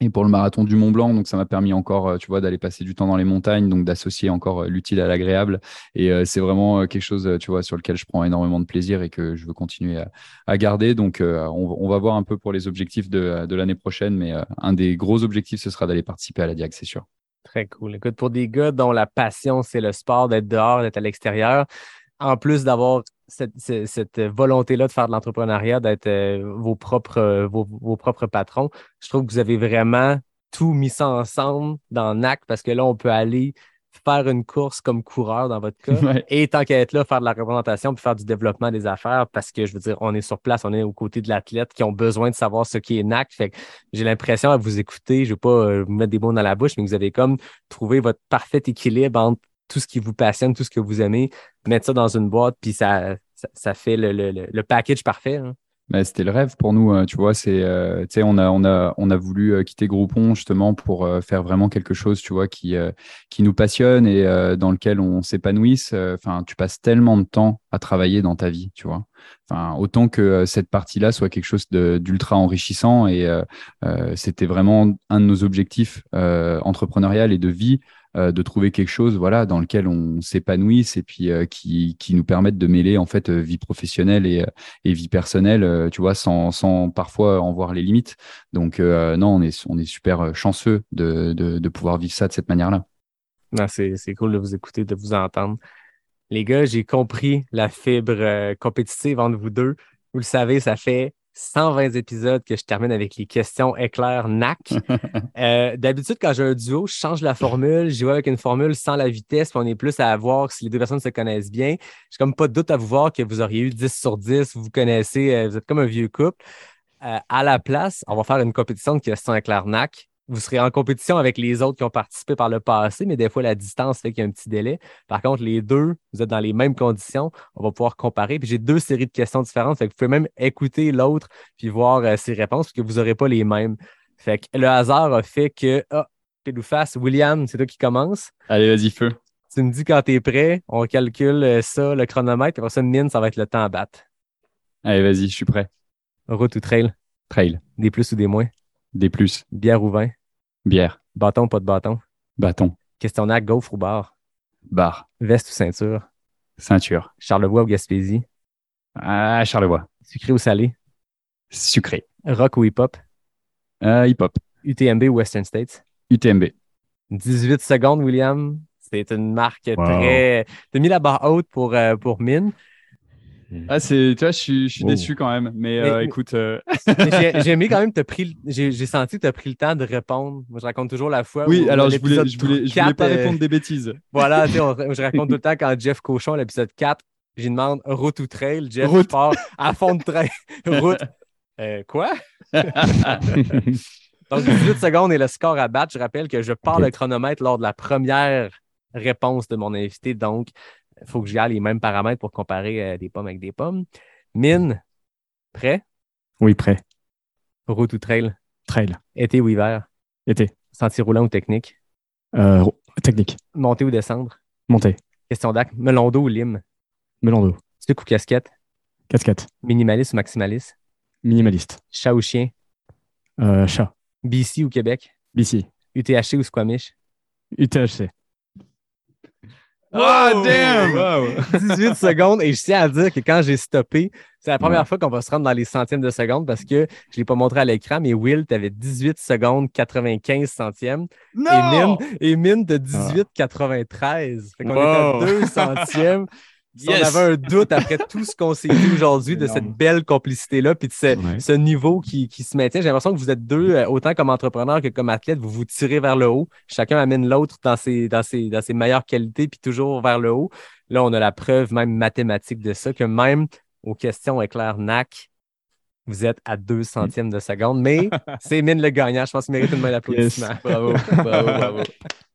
et pour le marathon du Mont Blanc. Donc, ça m'a permis encore, euh, tu vois, d'aller passer du temps dans les montagnes, donc d'associer encore euh, l'utile à l'agréable. Et euh, c'est vraiment quelque chose, tu vois, sur lequel je prends énormément de plaisir et que je veux continuer à, garder. Donc, on, va voir un peu pour les objectifs de, l'année prochaine, mais un des gros objectifs, ce sera d'aller participer à la Diag, c'est sûr. Très cool. Écoute, pour des gars dont la passion, c'est le sport, d'être dehors, d'être à l'extérieur, en plus d'avoir cette, cette- cette volonté-là de faire de l'entrepreneuriat, d'être euh, vos, propres, euh, vos, vos propres patrons. Je trouve que vous avez vraiment tout mis ça ensemble dans NAC parce que là, on peut aller faire une course comme coureur dans votre cas. Ouais. Et tant qu'à être là, faire de la représentation puis faire du développement des affaires parce que je veux dire, on est sur place, on est aux côtés de l'athlète qui ont besoin de savoir ce qui est NAC. Fait que j'ai l'impression à vous écouter, je ne veux pas euh, vous mettre des mots dans la bouche, mais vous avez comme trouvé votre parfait équilibre entre tout ce qui vous passionne, tout ce que vous aimez, mettre ça dans une boîte, puis ça, ça, fait le, le, le- package parfait. hein. C'était le rêve pour nous, euh, tu vois. C'est, euh, on a, on a, on a voulu euh, quitter Groupon justement pour euh, faire vraiment quelque chose, tu vois, qui, euh, qui nous passionne et dans lequel on s'épanouisse. Enfin, tu passes tellement de temps à travailler dans ta vie, tu vois. Enfin, autant que cette partie-là soit quelque chose d'ultra enrichissant et c'était vraiment un de nos objectifs entrepreneurial et de vie. Euh, de trouver quelque chose voilà dans lequel on s'épanouisse et puis euh, qui, qui nous permette de mêler en fait euh, vie professionnelle et, et vie personnelle, tu vois, sans, sans parfois en voir les limites. Donc, non, on est, on est super chanceux de, de, pouvoir vivre ça de cette manière-là. Non, c'est, cool de vous écouter, de vous entendre. Les gars, j'ai compris la fibre compétitive entre vous deux. Vous le savez, ça fait 120 épisodes que je termine avec les questions éclairs NAC. Euh, d'habitude, quand j'ai un duo, je change la formule. J'y vais avec une formule sans la vitesse, puis on est plus à voir si les deux personnes se connaissent bien. J'ai comme pas de doute à vous voir que vous auriez eu 10 sur 10. Vous vous connaissez, euh, vous êtes comme un vieux couple. Euh, à la place, on va faire une compétition de questions éclairs NAC. Vous serez en compétition avec les autres qui ont participé par le passé, mais des fois, la distance fait qu'il y a un petit délai. Par contre, les deux, vous êtes dans les mêmes conditions. On va pouvoir comparer. Puis j'ai deux séries de questions différentes. Fait que vous pouvez même écouter l'autre puis voir euh, ses réponses, parce que vous n'aurez pas les mêmes. Fait que le hasard a fait que, ah, pile ou face, William, c'est toi qui commence. Allez, vas-y, feu. Tu me dis quand tu es prêt, on calcule euh, ça, le chronomètre, puis après ça, mine, ça va être le temps à battre. Allez, vas-y, je suis prêt. Route ou trail, Trail, des plus ou des moins, des plus, bière ou vin, bière, bâton ou pas de bâton, bâton, questionnaire, gaufre ou bar, barre, veste ou ceinture, ceinture. Charlevoix ou Gaspésie, Ah, Charlevoix, sucré ou salé, sucré. rock ou hip-hop, Ah, hip-hop, UTMB ou Western States? UTMB. 18 secondes, William. C'est une marque Wow. très. T'as mis la barre haute pour, euh, pour mine. Ah, c'est, tu vois, je suis, je suis Oh. déçu quand même. Mais, Mais- euh, écoute, euh, Mais J'ai j'ai aimé quand même, t'as pris, j'ai j'ai senti que tu as pris le temps de répondre. Moi, je raconte toujours la fois. oui, où, alors je voulais, je voulais, je voulais 4, pas euh, répondre des bêtises. Voilà, tu sais, on- je raconte tout le temps quand Jeff Cochon, à l'épisode 4, j'y demande route ou trail. Jeff Route. part à fond de train. route. Euh, quoi? Donc, 18 secondes et le score à battre. Je rappelle que je pars le chronomètre lors de la première réponse de mon invité. Donc, il faut que j'y aille les mêmes paramètres pour comparer euh, des pommes avec des pommes. Mine, prêt? Oui, prêt. Route ou trail? Trail. Été ou hiver? Été. Sentier roulant ou technique? Euh, technique. Monter ou descendre? Montée. Question d'acte. Melon d'eau ou lime? Melon d'eau. Sucre ou casquette? Casquette. Minimaliste ou maximaliste? Minimaliste. Chat ou chien? Euh, chat. BC ou Québec? BC. UTHC ou Squamish? UTHC. Oh, damn! 18 secondes et je tiens à dire que quand j'ai stoppé, c'est la première fois qu'on va se rendre dans les centièmes de seconde parce que je ne l'ai pas montré à l'écran, mais Will, tu avais 18 secondes 95 centièmes. Et Mine, et Mine de 18 93. Fait qu'on Wow. était à 2 centièmes. Si Yes. On avait un doute après tout ce qu'on s'est dit aujourd'hui de cette belle complicité-là, puis de ce, Ouais. ce niveau qui, qui se maintient. J'ai l'impression que vous êtes deux, euh, autant comme entrepreneur que comme athlète, vous vous tirez vers le haut. Chacun amène l'autre dans ses, dans, ses, dans ses meilleures qualités, puis toujours vers le haut. Là, on a la preuve même mathématique de ça, que même aux questions éclair NAC, vous êtes à deux centièmes de seconde, mais c'est Mine le gagnant. Je pense qu'il mérite une main d'applaudissement. Bravo, bravo, bravo.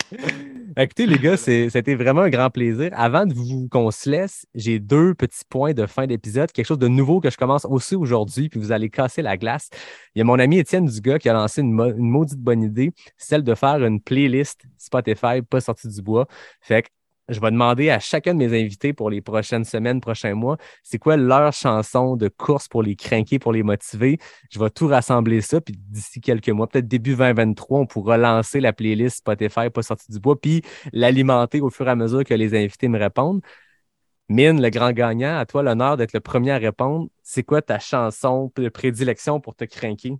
Écoutez, les gars, c'était vraiment un grand plaisir. Avant de vous qu'on se laisse, j'ai deux petits points de fin d'épisode, quelque chose de nouveau que je commence aussi aujourd'hui, puis vous allez casser la glace. Il y a mon ami Étienne Dugas qui a lancé une, une maudite bonne idée, celle de faire une playlist Spotify pas sortie du bois. Fait que je vais demander à chacun de mes invités pour les prochaines semaines, prochains mois, c'est quoi leur chanson de course pour les craquer, pour les motiver? Je vais tout rassembler ça, puis d'ici quelques mois, peut-être début 2023, on pourra lancer la playlist Spotify pas sortie du bois, puis l'alimenter au fur et à mesure que les invités me répondent. Mine, le grand gagnant, à toi l'honneur d'être le premier à répondre. C'est quoi ta chanson de prédilection pour te craquer?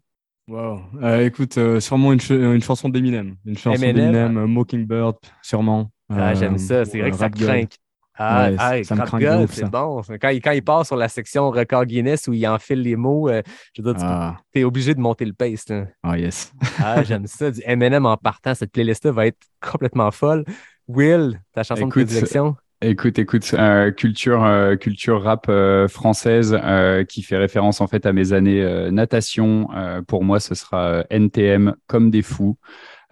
Wow. Euh, écoute, euh, sûrement une, ch- une chanson d'Eminem. Une chanson Eminem, d'Eminem, euh, Mockingbird, sûrement. Ah, Euh, j'aime ça, c'est vrai que ça craque. Ah, Ouais, ah, ça me craint God, c'est bon. Quand il, quand il part sur la section record Guinness où il enfile les mots, euh, je veux dire, Ah, tu es obligé de monter le pace. là. ah, yes. Ah, j'aime ça. Du Eminem en partant, cette playlist-là va être complètement folle. Will, ta chanson Écoute, de prédilection? Écoute, écoute, euh, culture, euh, culture rap française qui fait référence en fait à mes années natation. Pour moi, ce sera NTM comme des fous.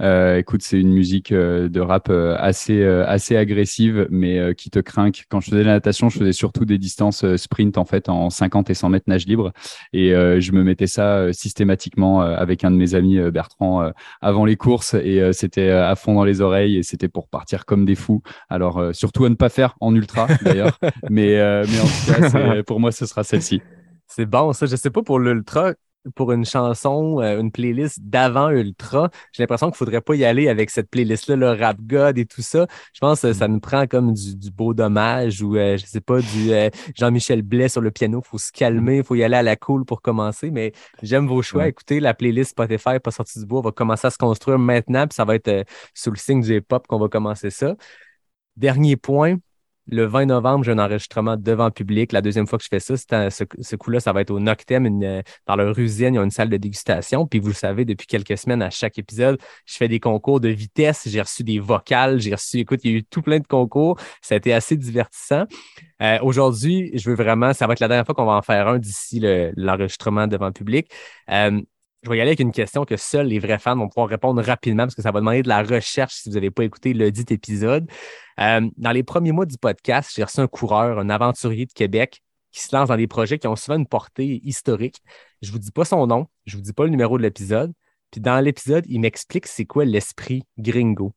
Euh, écoute, c'est une musique euh, de rap euh, assez euh, assez agressive, mais euh, qui te craint. Quand je faisais la natation, je faisais surtout des distances euh, sprint en fait en 50 et 100 mètres nage libre, et euh, je me mettais ça euh, systématiquement euh, avec un de mes amis euh, Bertrand euh, avant les courses, et euh, c'était euh, à fond dans les oreilles, et c'était pour partir comme des fous. Alors euh, surtout à ne pas faire en ultra d'ailleurs, mais euh, mais en tout cas, pour moi, ce sera celle-ci. C'est bon, ça. Je sais pas pour l'Ultra, pour une chanson, euh, une playlist d'avant Ultra, j'ai l'impression qu'il faudrait pas y aller avec cette playlist-là, le rap god et tout ça. Je pense que ça nous prend comme du, du beau dommage ou, euh, je sais pas, du euh, Jean-Michel Blais sur le piano. faut se calmer, faut y aller à la cool pour commencer. Mais j'aime vos choix. Ouais. Écoutez, la playlist Spotify pas sortie du bois va commencer à se construire maintenant, puis ça va être sous le signe du hip-hop qu'on va commencer ça. Dernier point, le 20 novembre, j'ai un enregistrement devant public. La deuxième fois que je fais ça, c'est ce, coup-là, ça va être au Noctem, une, euh, dans leur usine. Il y a une salle de dégustation. Puis vous le savez, depuis quelques semaines, à chaque épisode, je fais des concours de vitesse. J'ai reçu des vocales. J'ai reçu, écoute, il y a eu tout plein de concours. Ça a été assez divertissant. Euh, Aujourd'hui, je veux vraiment, ça va être la dernière fois qu'on va en faire un d'ici le- l'enregistrement devant public. Euh, je vais y aller avec une question que seuls les vrais fans vont pouvoir répondre rapidement parce que ça va demander de la recherche si vous n'avez pas écouté le dit épisode. Euh, dans les premiers mois du podcast, j'ai reçu un coureur, un aventurier de Québec qui se lance dans des projets qui ont souvent une portée historique. Je vous dis pas son nom, je vous dis pas le numéro de l'épisode. Puis dans l'épisode, il m'explique c'est quoi l'esprit gringo.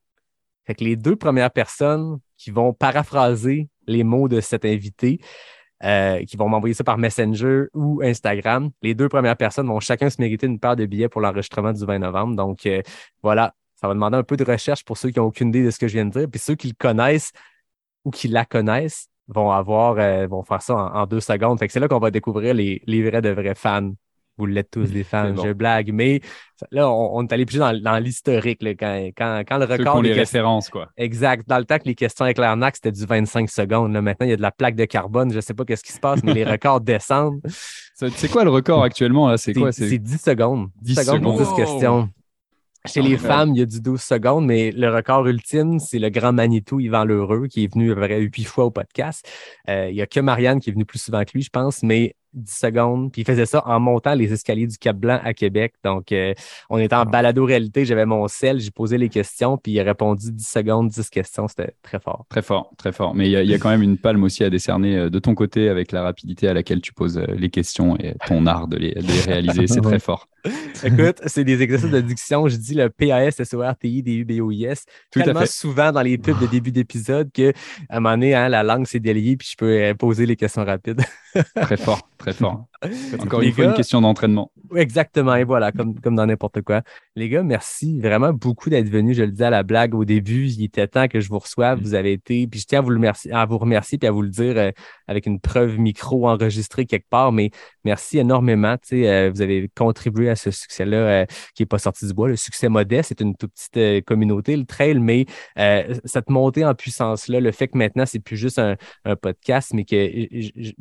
Fait que les deux premières personnes qui vont paraphraser les mots de cet invité, euh, qui vont m'envoyer ça par Messenger ou Instagram, les deux premières personnes vont chacun se mériter une paire de billets pour l'enregistrement du 20 novembre. Donc euh, voilà, ça va demander un peu de recherche pour ceux qui n'ont aucune idée de ce que je viens de dire. Puis ceux qui le connaissent ou qui la connaissent vont avoir, euh, vont faire ça en, deux secondes. Fait que c'est là qu'on va découvrir les, les vrais de vrais fans. Vous l'êtes tous des fans, bon. je blague. Mais là, on, on est allé plus dans, dans l'historique. Quand, quand, quand le record des les questions- références, quoi. Exact. Dans le temps que les questions avec l'arnaque, c'était du 25 secondes. Là, maintenant, il y a de la plaque de carbone. Je ne sais pas qu'est-ce qui se passe, mais les records descendent. C'est quoi le record actuellement là? C'est quoi? C'est 10 secondes. 10, 10 secondes pour 10 secondes. questions. Chez les femmes, il y a du 12 secondes, mais le record ultime, c'est le grand Manitou Yvan Lheureux, qui est venu à peu près 8 fois au podcast. Euh, il n'y a que Marianne qui est venue plus souvent que lui, je pense, mais 10 secondes. Puis il faisait ça en montant les escaliers du Cap Blanc à Québec. Donc, euh, on était en balado-réalité, j'avais mon sel, j'ai posé les questions, puis il a répondu 10 secondes, 10 questions. C'était très fort. Très fort, très fort. Mais il y, a- il y a quand même une palme aussi à décerner euh, de ton côté avec la rapidité à laquelle tu poses euh, les questions et ton art de les, de les réaliser. C'est très fort. Écoute, c'est des exercices de diction. Je dis le P-A-S-S-O-R-T-I-D-U-B-O-I-S. Tout à tellement fait. souvent dans les pubs de début d'épisode que à un moment donné, hein, la langue s'est déliée puis je peux poser les questions rapides. Très fort, très fort. Encore une fois, gars- une question d'entraînement. Exactement, et voilà, comme, comme dans n'importe quoi. Les gars, merci vraiment beaucoup d'être venus. Je le disais à la blague au début, il était temps que je vous reçoive. Vous avez été, puis je tiens à vous, le remercier, à vous remercier puis à vous le dire euh, avec une preuve micro enregistrée quelque part. Mais merci énormément. Euh, vous avez contribué à ce succès-là euh, qui n'est pas sorti du bois. Le succès modeste, c'est une toute petite euh, communauté, le trail, mais cette montée en puissance-là, le fait que maintenant, c'est plus juste un, podcast, mais que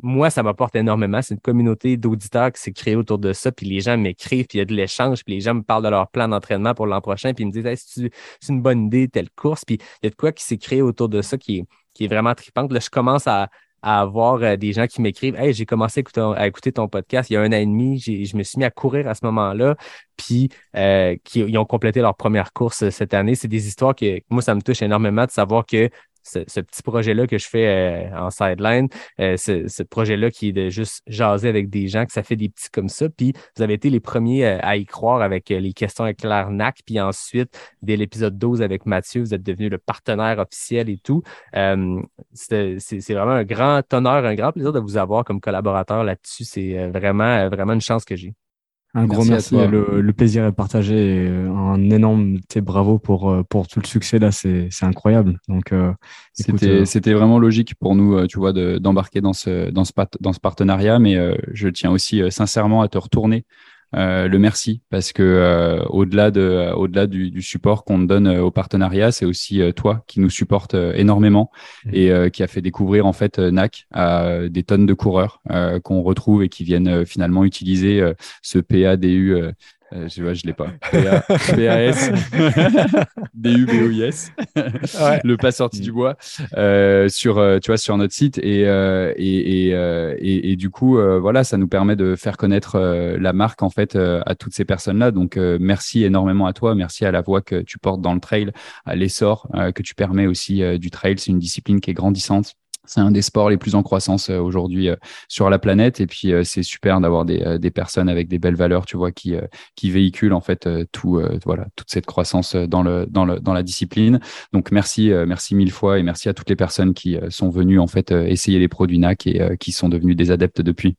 moi, ça m'apporte énormément. C'est une communauté d'auditeurs qui s'est créée autour de ça, puis les gens m'écrivent, puis il y a de l'échange, puis les gens me parlent de leur plan d'entraînement pour l'an prochain, puis ils me disent hey, c'est une bonne idée, telle course, puis il y a de quoi qui s'est créé autour de ça qui est, qui est vraiment trippante. Là, je commence à, à avoir euh, des gens qui m'écrivent Hey, j'ai commencé à écouter, ton podcast il y a un an et demi, je me suis mis à courir à ce moment-là, puis euh, qui ils ont complété leur première course euh, cette année. C'est des histoires que moi, ça me touche énormément de savoir que ce, ce petit projet-là que je fais euh, en sideline, euh, ce, ce projet-là qui est de juste jaser avec des gens, que ça fait des petits comme ça. Puis vous avez été les premiers euh, à y croire avec euh, les questions avec l'arnaque. Puis ensuite, dès l'épisode 12 avec Mathieu, vous êtes devenu le partenaire officiel et tout. Euh, c'était- c'est c'est vraiment un grand honneur, un grand plaisir de vous avoir comme collaborateur là-dessus. C'est vraiment, vraiment une chance que j'ai. Un gros Merci à merci. Le, le plaisir est partagé. et, euh, Un énorme bravo pour, euh, pour tout le succès là. C'est incroyable. Donc, euh, C'était euh, vraiment logique pour nous, tu vois, de- d'embarquer dans ce, dans, ce dans ce partenariat. Mais euh, je tiens aussi sincèrement à te retourner euh, le merci parce que euh, au-delà de au-delà du, du, support qu'on donne euh, au partenariat, c'est aussi toi qui nous supporte énormément mmh. et qui a fait découvrir en fait NAC à des tonnes de coureurs qu'on retrouve et qui viennent finalement utiliser ce PADU euh, je vois, je l'ai pas. BAS, B-U-B-O-I-S, le pas sorti du bois. Euh, sur, euh, tu vois, sur notre site. Et et, et, et, et, du coup, voilà, ça nous permet de faire connaître la marque en fait à toutes ces personnes-là. Donc, merci énormément à toi, merci à la voix que tu portes dans le trail, à l'essor que tu permets aussi du trail. C'est une discipline qui est grandissante c'est un des sports les plus en croissance euh, aujourd'hui euh, sur la planète. Et puis, euh, c'est super d'avoir des, des, personnes avec des belles valeurs, tu vois, qui, qui véhiculent en fait tout, voilà, toute cette croissance dans, le, dans, le, dans la discipline. Donc, merci, merci mille fois et merci à toutes les personnes qui sont venues en fait essayer les produits NAC et qui sont devenus des adeptes depuis.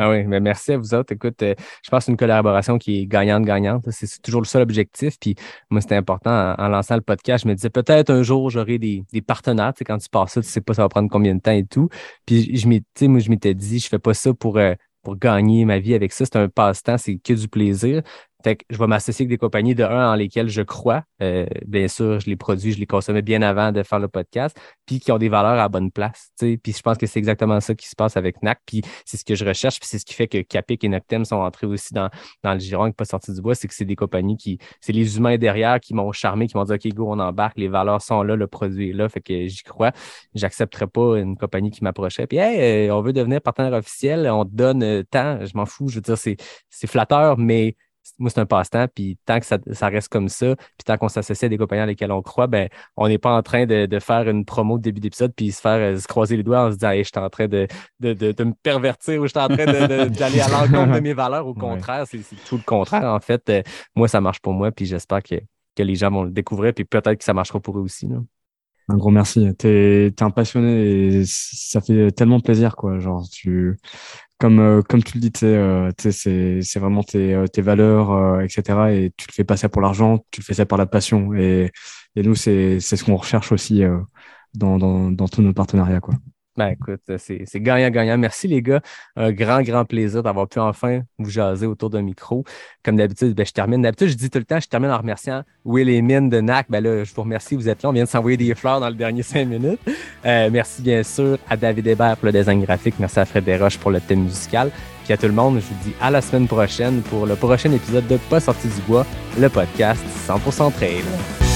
Ah oui, mais merci à vous autres. Écoute, euh, je pense que c'est une collaboration qui est gagnante-gagnante. C'est toujours le seul objectif. Puis moi, c'était important en, lançant le podcast. Je me disais peut-être un jour, j'aurai des, partenaires. Tu sais, quand tu passes ça, tu sais pas ça va prendre combien de temps et tout. Puis je m'étais, moi, je m'étais dit, je fais pas ça pour, euh, pour gagner ma vie avec ça. C'est un passe-temps, c'est que du plaisir. Fait que je vais m'associer avec des compagnies de un en lesquelles je crois. Euh, bien sûr, je les produis, je les consommais bien avant de faire le podcast, puis qui ont des valeurs à bonne place. Puis je pense que c'est exactement ça qui se passe avec NAC, puis c'est ce que je recherche, puis c'est ce qui fait que Capic et Noctem sont entrés aussi dans, dans le giron et pas sortis du bois, c'est que c'est des compagnies qui, c'est les humains derrière qui m'ont charmé, qui m'ont dit OK, go, on embarque, les valeurs sont là, le produit est là, fait que j'y crois. J'accepterais pas une compagnie qui m'approchait. Puis hey, euh, on veut devenir partenaire officiel, on te donne euh, tant, je m'en fous, je veux dire, c'est flatteur, mais moi, c'est un passe-temps. Puis tant que ça, reste comme ça, puis tant qu'on s'associe à des compagnies à lesquels on croit, ben, on n'est pas en train de, faire une promo de début d'épisode puis se faire euh, se croiser les doigts en se disant hey, je suis en train de, de, me pervertir ou je suis en train d'aller à l'encontre de mes valeurs. Au contraire, c'est tout le contraire. En fait, euh, moi, ça marche pour moi, puis j'espère que, que les gens vont le découvrir, puis peut-être que ça marchera pour eux aussi. Un gros merci. Tu es, un passionné et ça fait tellement plaisir, quoi. Genre, tu, comme, euh, comme tu le dis, euh, c'est, vraiment tes, euh, tes valeurs, etc. Et tu le fais pas ça pour l'argent, tu le fais ça par la passion. Et, et nous, c'est, c'est ce qu'on recherche aussi dans, dans, dans tous nos partenariats. Quoi. Ben écoute, c'est gagnant-gagnant. Merci les gars. Un grand, grand plaisir d'avoir pu enfin vous jaser autour d'un micro. Comme d'habitude, ben, je termine. D'habitude, je dis tout le temps, je termine en remerciant Will et Mine de NAC. Ben là, je vous remercie, vous êtes là. On vient de s'envoyer des fleurs dans le dernier cinq minutes. Euh, merci bien sûr à David Hébert pour le design graphique. Merci à Fred Desroches pour le thème musical. Puis à tout le monde, je vous dis à la semaine prochaine pour le prochain épisode de Pas sorti du bois, le podcast 100% trail.